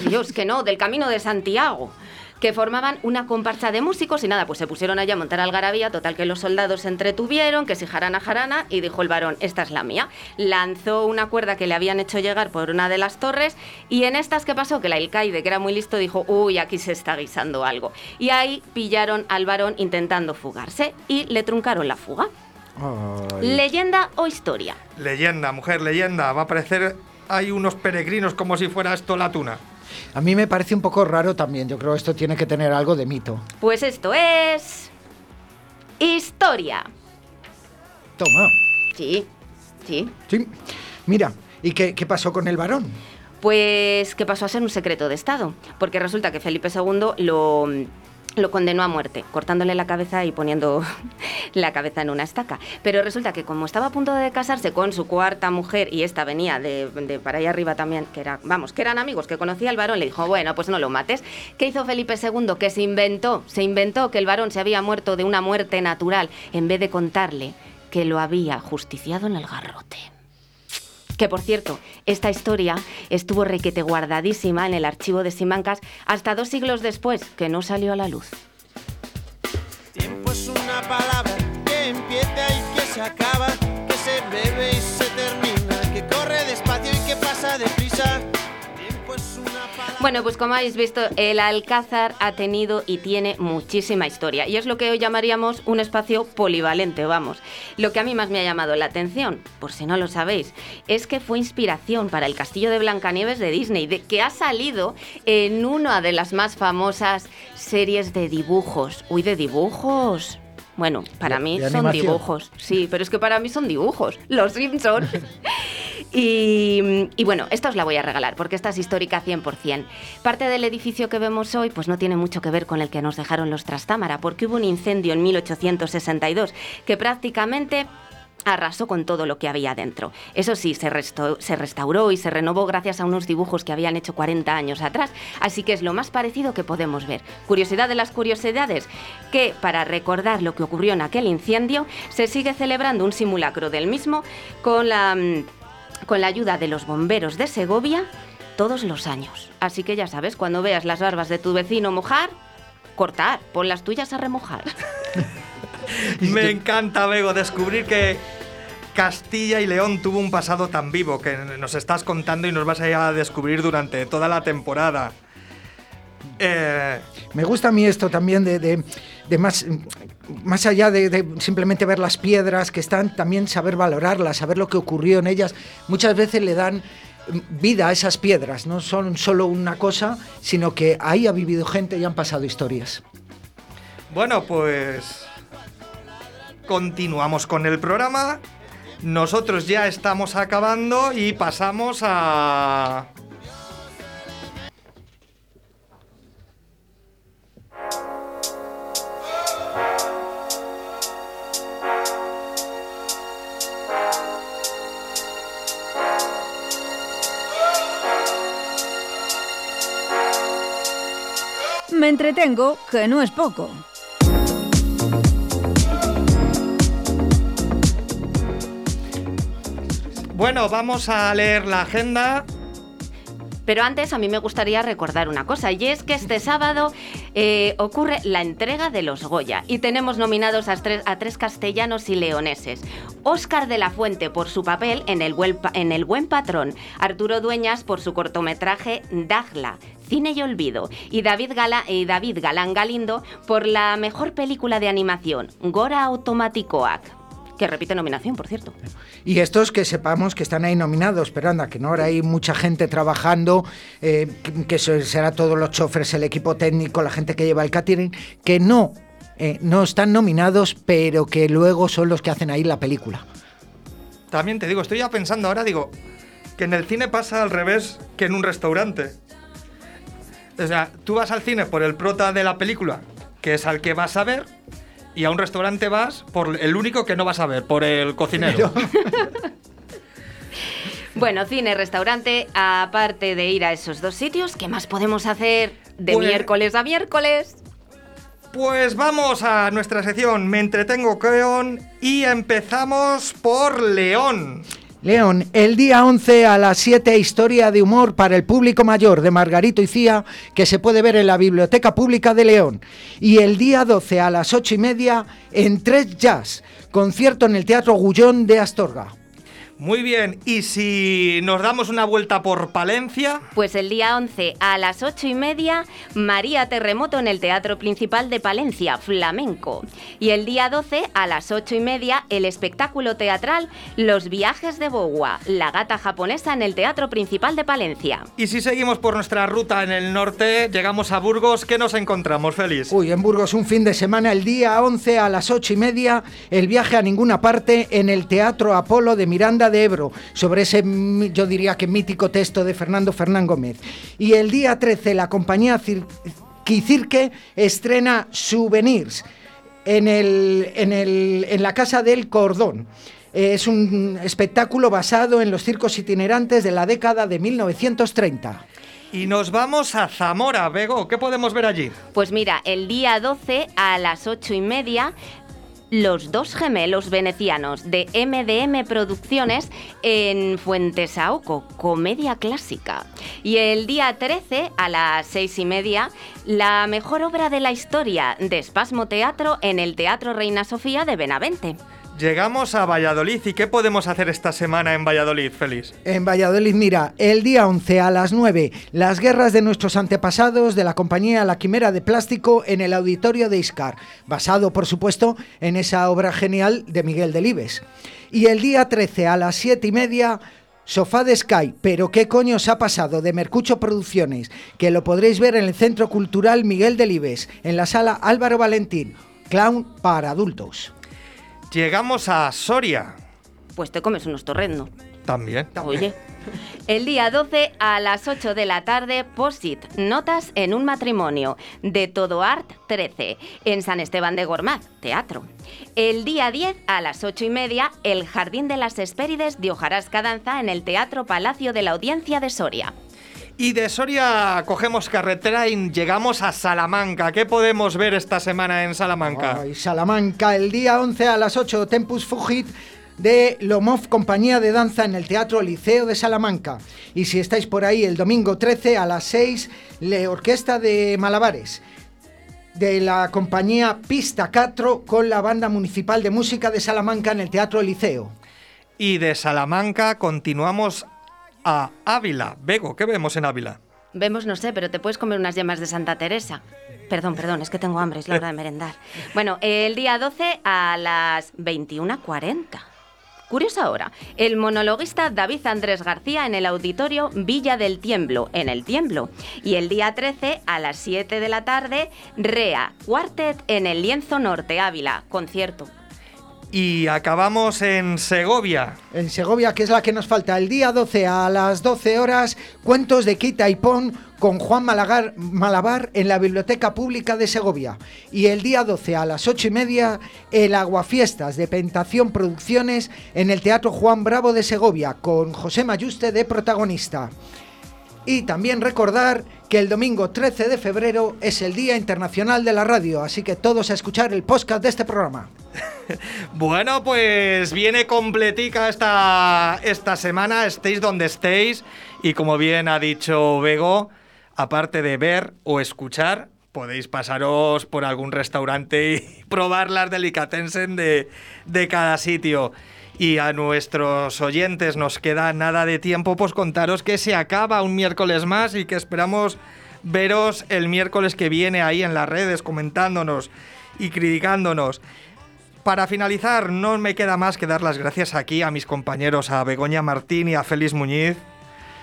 Dios, que no, del camino de Santiago. Que formaban una comparsa de músicos y nada, pues se pusieron allá a montar algarabía. Total, que los soldados se entretuvieron, que si jarana, jarana, y dijo el varón: Esta es la mía. Lanzó una cuerda que le habían hecho llegar por una de las torres, y en estas, ¿qué pasó? Que el alcaide, que era muy listo, dijo: Uy, aquí se está guisando algo. Y ahí pillaron al varón intentando fugarse y le truncaron la fuga. ¿Leyenda o historia? Leyenda, mujer, leyenda. Va a parecer hay unos peregrinos como si fuera esto la tuna. A mí me parece un poco raro también. Yo creo que esto tiene que tener algo de mito. Pues esto es. Historia. Toma. Sí, sí. Sí. Mira, ¿y qué, qué pasó con el varón? Pues que pasó a ser un secreto de Estado, porque resulta que Felipe II lo, lo condenó a muerte, cortándole la cabeza y poniendo (laughs) la cabeza en una estaca. Pero resulta que como estaba a punto de casarse con su cuarta mujer y esta venía de, de para allá arriba también, que era, vamos, que eran amigos, que conocía al varón, le dijo, bueno, pues no lo mates. ¿Qué hizo Felipe II? Que se inventó, se inventó que el varón se había muerto de una muerte natural, en vez de contarle que lo había justiciado en el garrote. Que por cierto, esta historia estuvo requete guardadísima en el archivo de Simancas hasta dos siglos después, que no salió a la luz. Tiempo es una palabra que empieza y que se acaba, que se bebe Bueno, pues como habéis visto, el Alcázar ha tenido y tiene muchísima historia. Y es lo que hoy llamaríamos un espacio polivalente, vamos. Lo que a mí más me ha llamado la atención, por si no lo sabéis, es que fue inspiración para el castillo de Blancanieves de Disney, de, que ha salido en una de las más famosas series de dibujos. Uy, de dibujos. Bueno, para mí son animación. dibujos. Sí, pero es que para mí son dibujos. Los Simpsons. (laughs) Y, y bueno, esta os la voy a regalar porque esta es histórica 100%. Parte del edificio que vemos hoy pues no tiene mucho que ver con el que nos dejaron los Trastámara porque hubo un incendio en 1862 que prácticamente arrasó con todo lo que había dentro. Eso sí, se, restauró y se renovó gracias a unos dibujos que habían hecho 40 años atrás, así que es lo más parecido que podemos ver. Curiosidad de las curiosidades, que para recordar lo que ocurrió en aquel incendio, se sigue celebrando un simulacro del mismo con la, mm, con la ayuda de los bomberos de Segovia todos los años. Así que ya sabes, cuando veas las barbas de tu vecino mojar, cortar, pon las tuyas a remojar. (laughs) Me encanta, Bego, descubrir que Castilla y León tuvo un pasado tan vivo que nos estás contando y nos vas a ir a descubrir durante toda la temporada. Eh, Me gusta a mí esto también de, más, más allá de, de simplemente ver las piedras que están, también saber valorarlas, saber lo que ocurrió en ellas. Muchas veces le dan vida a esas piedras, no son solo una cosa, sino que ahí ha vivido gente y han pasado historias. bueno, pues continuamos con el programa. Nosotros ya estamos acabando y pasamos a... entretengo, que no es poco. Bueno, vamos a leer la agenda. Pero antes a mí me gustaría recordar una cosa, y es que este sábado eh, ocurre la entrega de los Goya y tenemos nominados a tres, a tres castellanos y leoneses. Óscar de la Fuente por su papel en el, Buen en el Buen Patrón, Arturo Dueñas por su cortometraje Dagla. Cine y Olvido, y David, Gala, y David Galán Galindo por la mejor película de animación, Gora Automaticoac, que repite nominación, por cierto. Y estos que sepamos que están ahí nominados, pero anda, que no ahora hay mucha gente trabajando, eh, que, será todos los chofres, el equipo técnico, la gente que lleva el catering, que no, eh, no están nominados, pero que luego son los que hacen ahí la película. También te digo, estoy ya pensando ahora, digo, que en el cine pasa al revés que en un restaurante. O sea, tú vas al cine por el prota de la película, que es al que vas a ver, y a un restaurante vas por el único que no vas a ver, por el cocinero. (laughs) Bueno, cine, restaurante, aparte de ir a esos dos sitios, ¿qué más podemos hacer de Pues- miércoles a miércoles? Pues vamos a nuestra sección Me entretengo con y empezamos por León. León, el día 11 a las 7, historia de humor para el público mayor de Margarito y Cía, que se puede ver en la Biblioteca Pública de León. Y el día 12 a las 8 y media, en Tres Jazz, concierto en el Teatro Gullón de Astorga. Muy bien, y si nos damos una vuelta por Palencia, Pues el día 11 a las 8 y media, María Terremoto en el Teatro Principal de Palencia, Flamenco. Y el día 12 a las 8 y media, el espectáculo teatral Los viajes de Bowa, la gata japonesa en el Teatro Principal de Palencia. y si seguimos por nuestra ruta en el norte, llegamos a Burgos, ¿qué nos encontramos, Félix? Uy, en Burgos un fin de semana, el día 11 a las 8 y media, el viaje a ninguna parte en el Teatro Apolo de Miranda de Ebro, sobre ese, yo diría que mítico texto de Fernando Fernán Gómez. Y el día 13, la compañía Cir- Quicirque estrena Souvenirs en, el, en, el- en la Casa del Cordón. Eh, Es un espectáculo basado en los circos itinerantes de la década de 1930. Y nos vamos a Zamora, Bego, ¿qué podemos ver allí? Pues mira, el día 12 a las 8 y media, los dos gemelos venecianos de MDM Producciones en Fuentesaoco, comedia clásica. Y el día 13 a las 6 y media, la mejor obra de la historia de Espasmo Teatro en el Teatro Reina Sofía de Benavente. Llegamos a Valladolid, ¿y qué podemos hacer esta semana en Valladolid, Félix? En Valladolid, mira, el día 11 a las 9, las guerras de nuestros antepasados de la compañía La Quimera de Plástico en el auditorio de Iscar, basado, por supuesto, en esa obra genial de Miguel Delibes. Y el día 13 a las 7 y media, Sofá de Sky, pero qué coño os ha pasado de Mercucho Producciones, que lo podréis ver en el Centro Cultural Miguel Delibes, en la sala Álvaro Valentín, clown para adultos. Llegamos a Soria, Pues te comes unos torrendo. también. Oye. El día 12 a las 8 de la tarde, POSIT, Notas en un matrimonio, de Todo Art 13, en San Esteban de Gormaz, teatro. El día 10 a las 8 y media, El Jardín de las Hespérides de Hojarasca Danza en el Teatro Palacio de la Audiencia de Soria. Y de Soria cogemos carretera y llegamos a Salamanca. ¿Qué podemos ver esta semana en Salamanca? Ay, Salamanca, el día 11 a las 8, Tempus Fugit de Lomov Compañía de Danza en el Teatro Liceo de Salamanca. Y si estáis por ahí el domingo 13 a las 6, la Orquesta de Malabares de la compañía Pista 4 con la Banda Municipal de Música de Salamanca en el Teatro Liceo. Y de Salamanca continuamos a Ávila. Bego, ¿qué vemos en Ávila? Vemos, no sé, pero te puedes comer unas yemas de Santa Teresa. Perdón, perdón, es que tengo hambre, es la hora de merendar. (laughs) Bueno, el día 12 a las 21.40. Curiosa hora. El monologuista David Andrés García en el auditorio Villa del Tiemblo, en el Tiemblo. Y el día 13 a las 7 de la tarde, Rea Quartet en el Lienzo Norte Ávila, concierto. Y acabamos en Segovia. En Segovia, que es la que nos falta. El día 12 a las 12 horas, cuentos de Quita y Pon con Juan Malagar- Malabar en la Biblioteca Pública de Segovia. Y el día 12 a las 8 y media, el Aguafiestas de Pentación Producciones en el Teatro Juan Bravo de Segovia, con José Mayuste de protagonista. Y también recordar que el domingo 13 de febrero es el Día Internacional de la Radio, así que todos a escuchar el podcast de este programa. (laughs) Bueno, pues viene completica esta, esta semana, estéis donde estéis. Y como bien ha dicho Bego, aparte de ver o escuchar, podéis pasaros por algún restaurante y (laughs) probar las delicatessen de, de cada sitio. Y a nuestros oyentes nos queda nada de tiempo, pues contaros que se acaba un miércoles más y que esperamos veros el miércoles que viene ahí en las redes comentándonos y criticándonos. Para finalizar, no me queda más que dar las gracias aquí a mis compañeros, a Begoña Martín y a Félix Muñiz.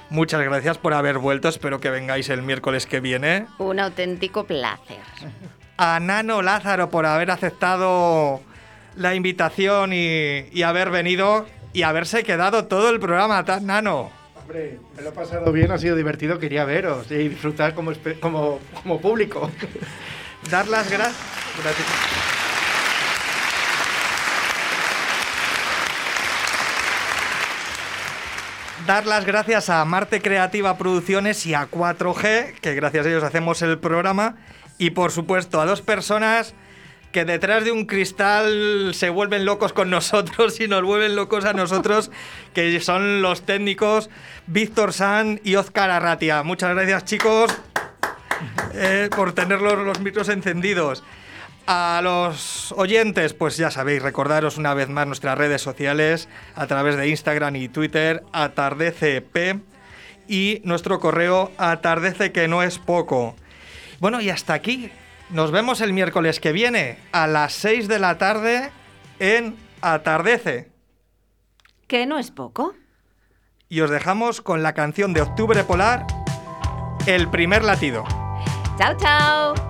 Muchas gracias por haber vuelto, espero que vengáis el miércoles que viene. Un auténtico placer. A Nano Lázaro por haber aceptado la invitación y, y haber venido y haberse quedado todo el programa, ta- Nano. Hombre, me lo he pasado bien, ha sido divertido, quería veros y disfrutar como, espe- como, como público. Dar las gra- gracias. Dar las gracias a Marte Creativa Producciones y a 4G, que gracias a ellos hacemos el programa. Y por supuesto a dos personas que detrás de un cristal se vuelven locos con nosotros y nos vuelven locos a nosotros, (laughs) que son los técnicos Víctor San y Oscar Arratia. Muchas gracias chicos eh, por tener los, los micros encendidos. A los oyentes, pues ya sabéis, recordaros una vez más nuestras redes sociales a través de Instagram y Twitter, atardecepb, y nuestro correo atardece que no es poco. Bueno, y hasta aquí. Nos vemos el miércoles que viene a las 6 de la tarde en Atardece. ¿Que no es poco? Y os dejamos con la canción de Octubre Polar, El primer latido. Chao, chao.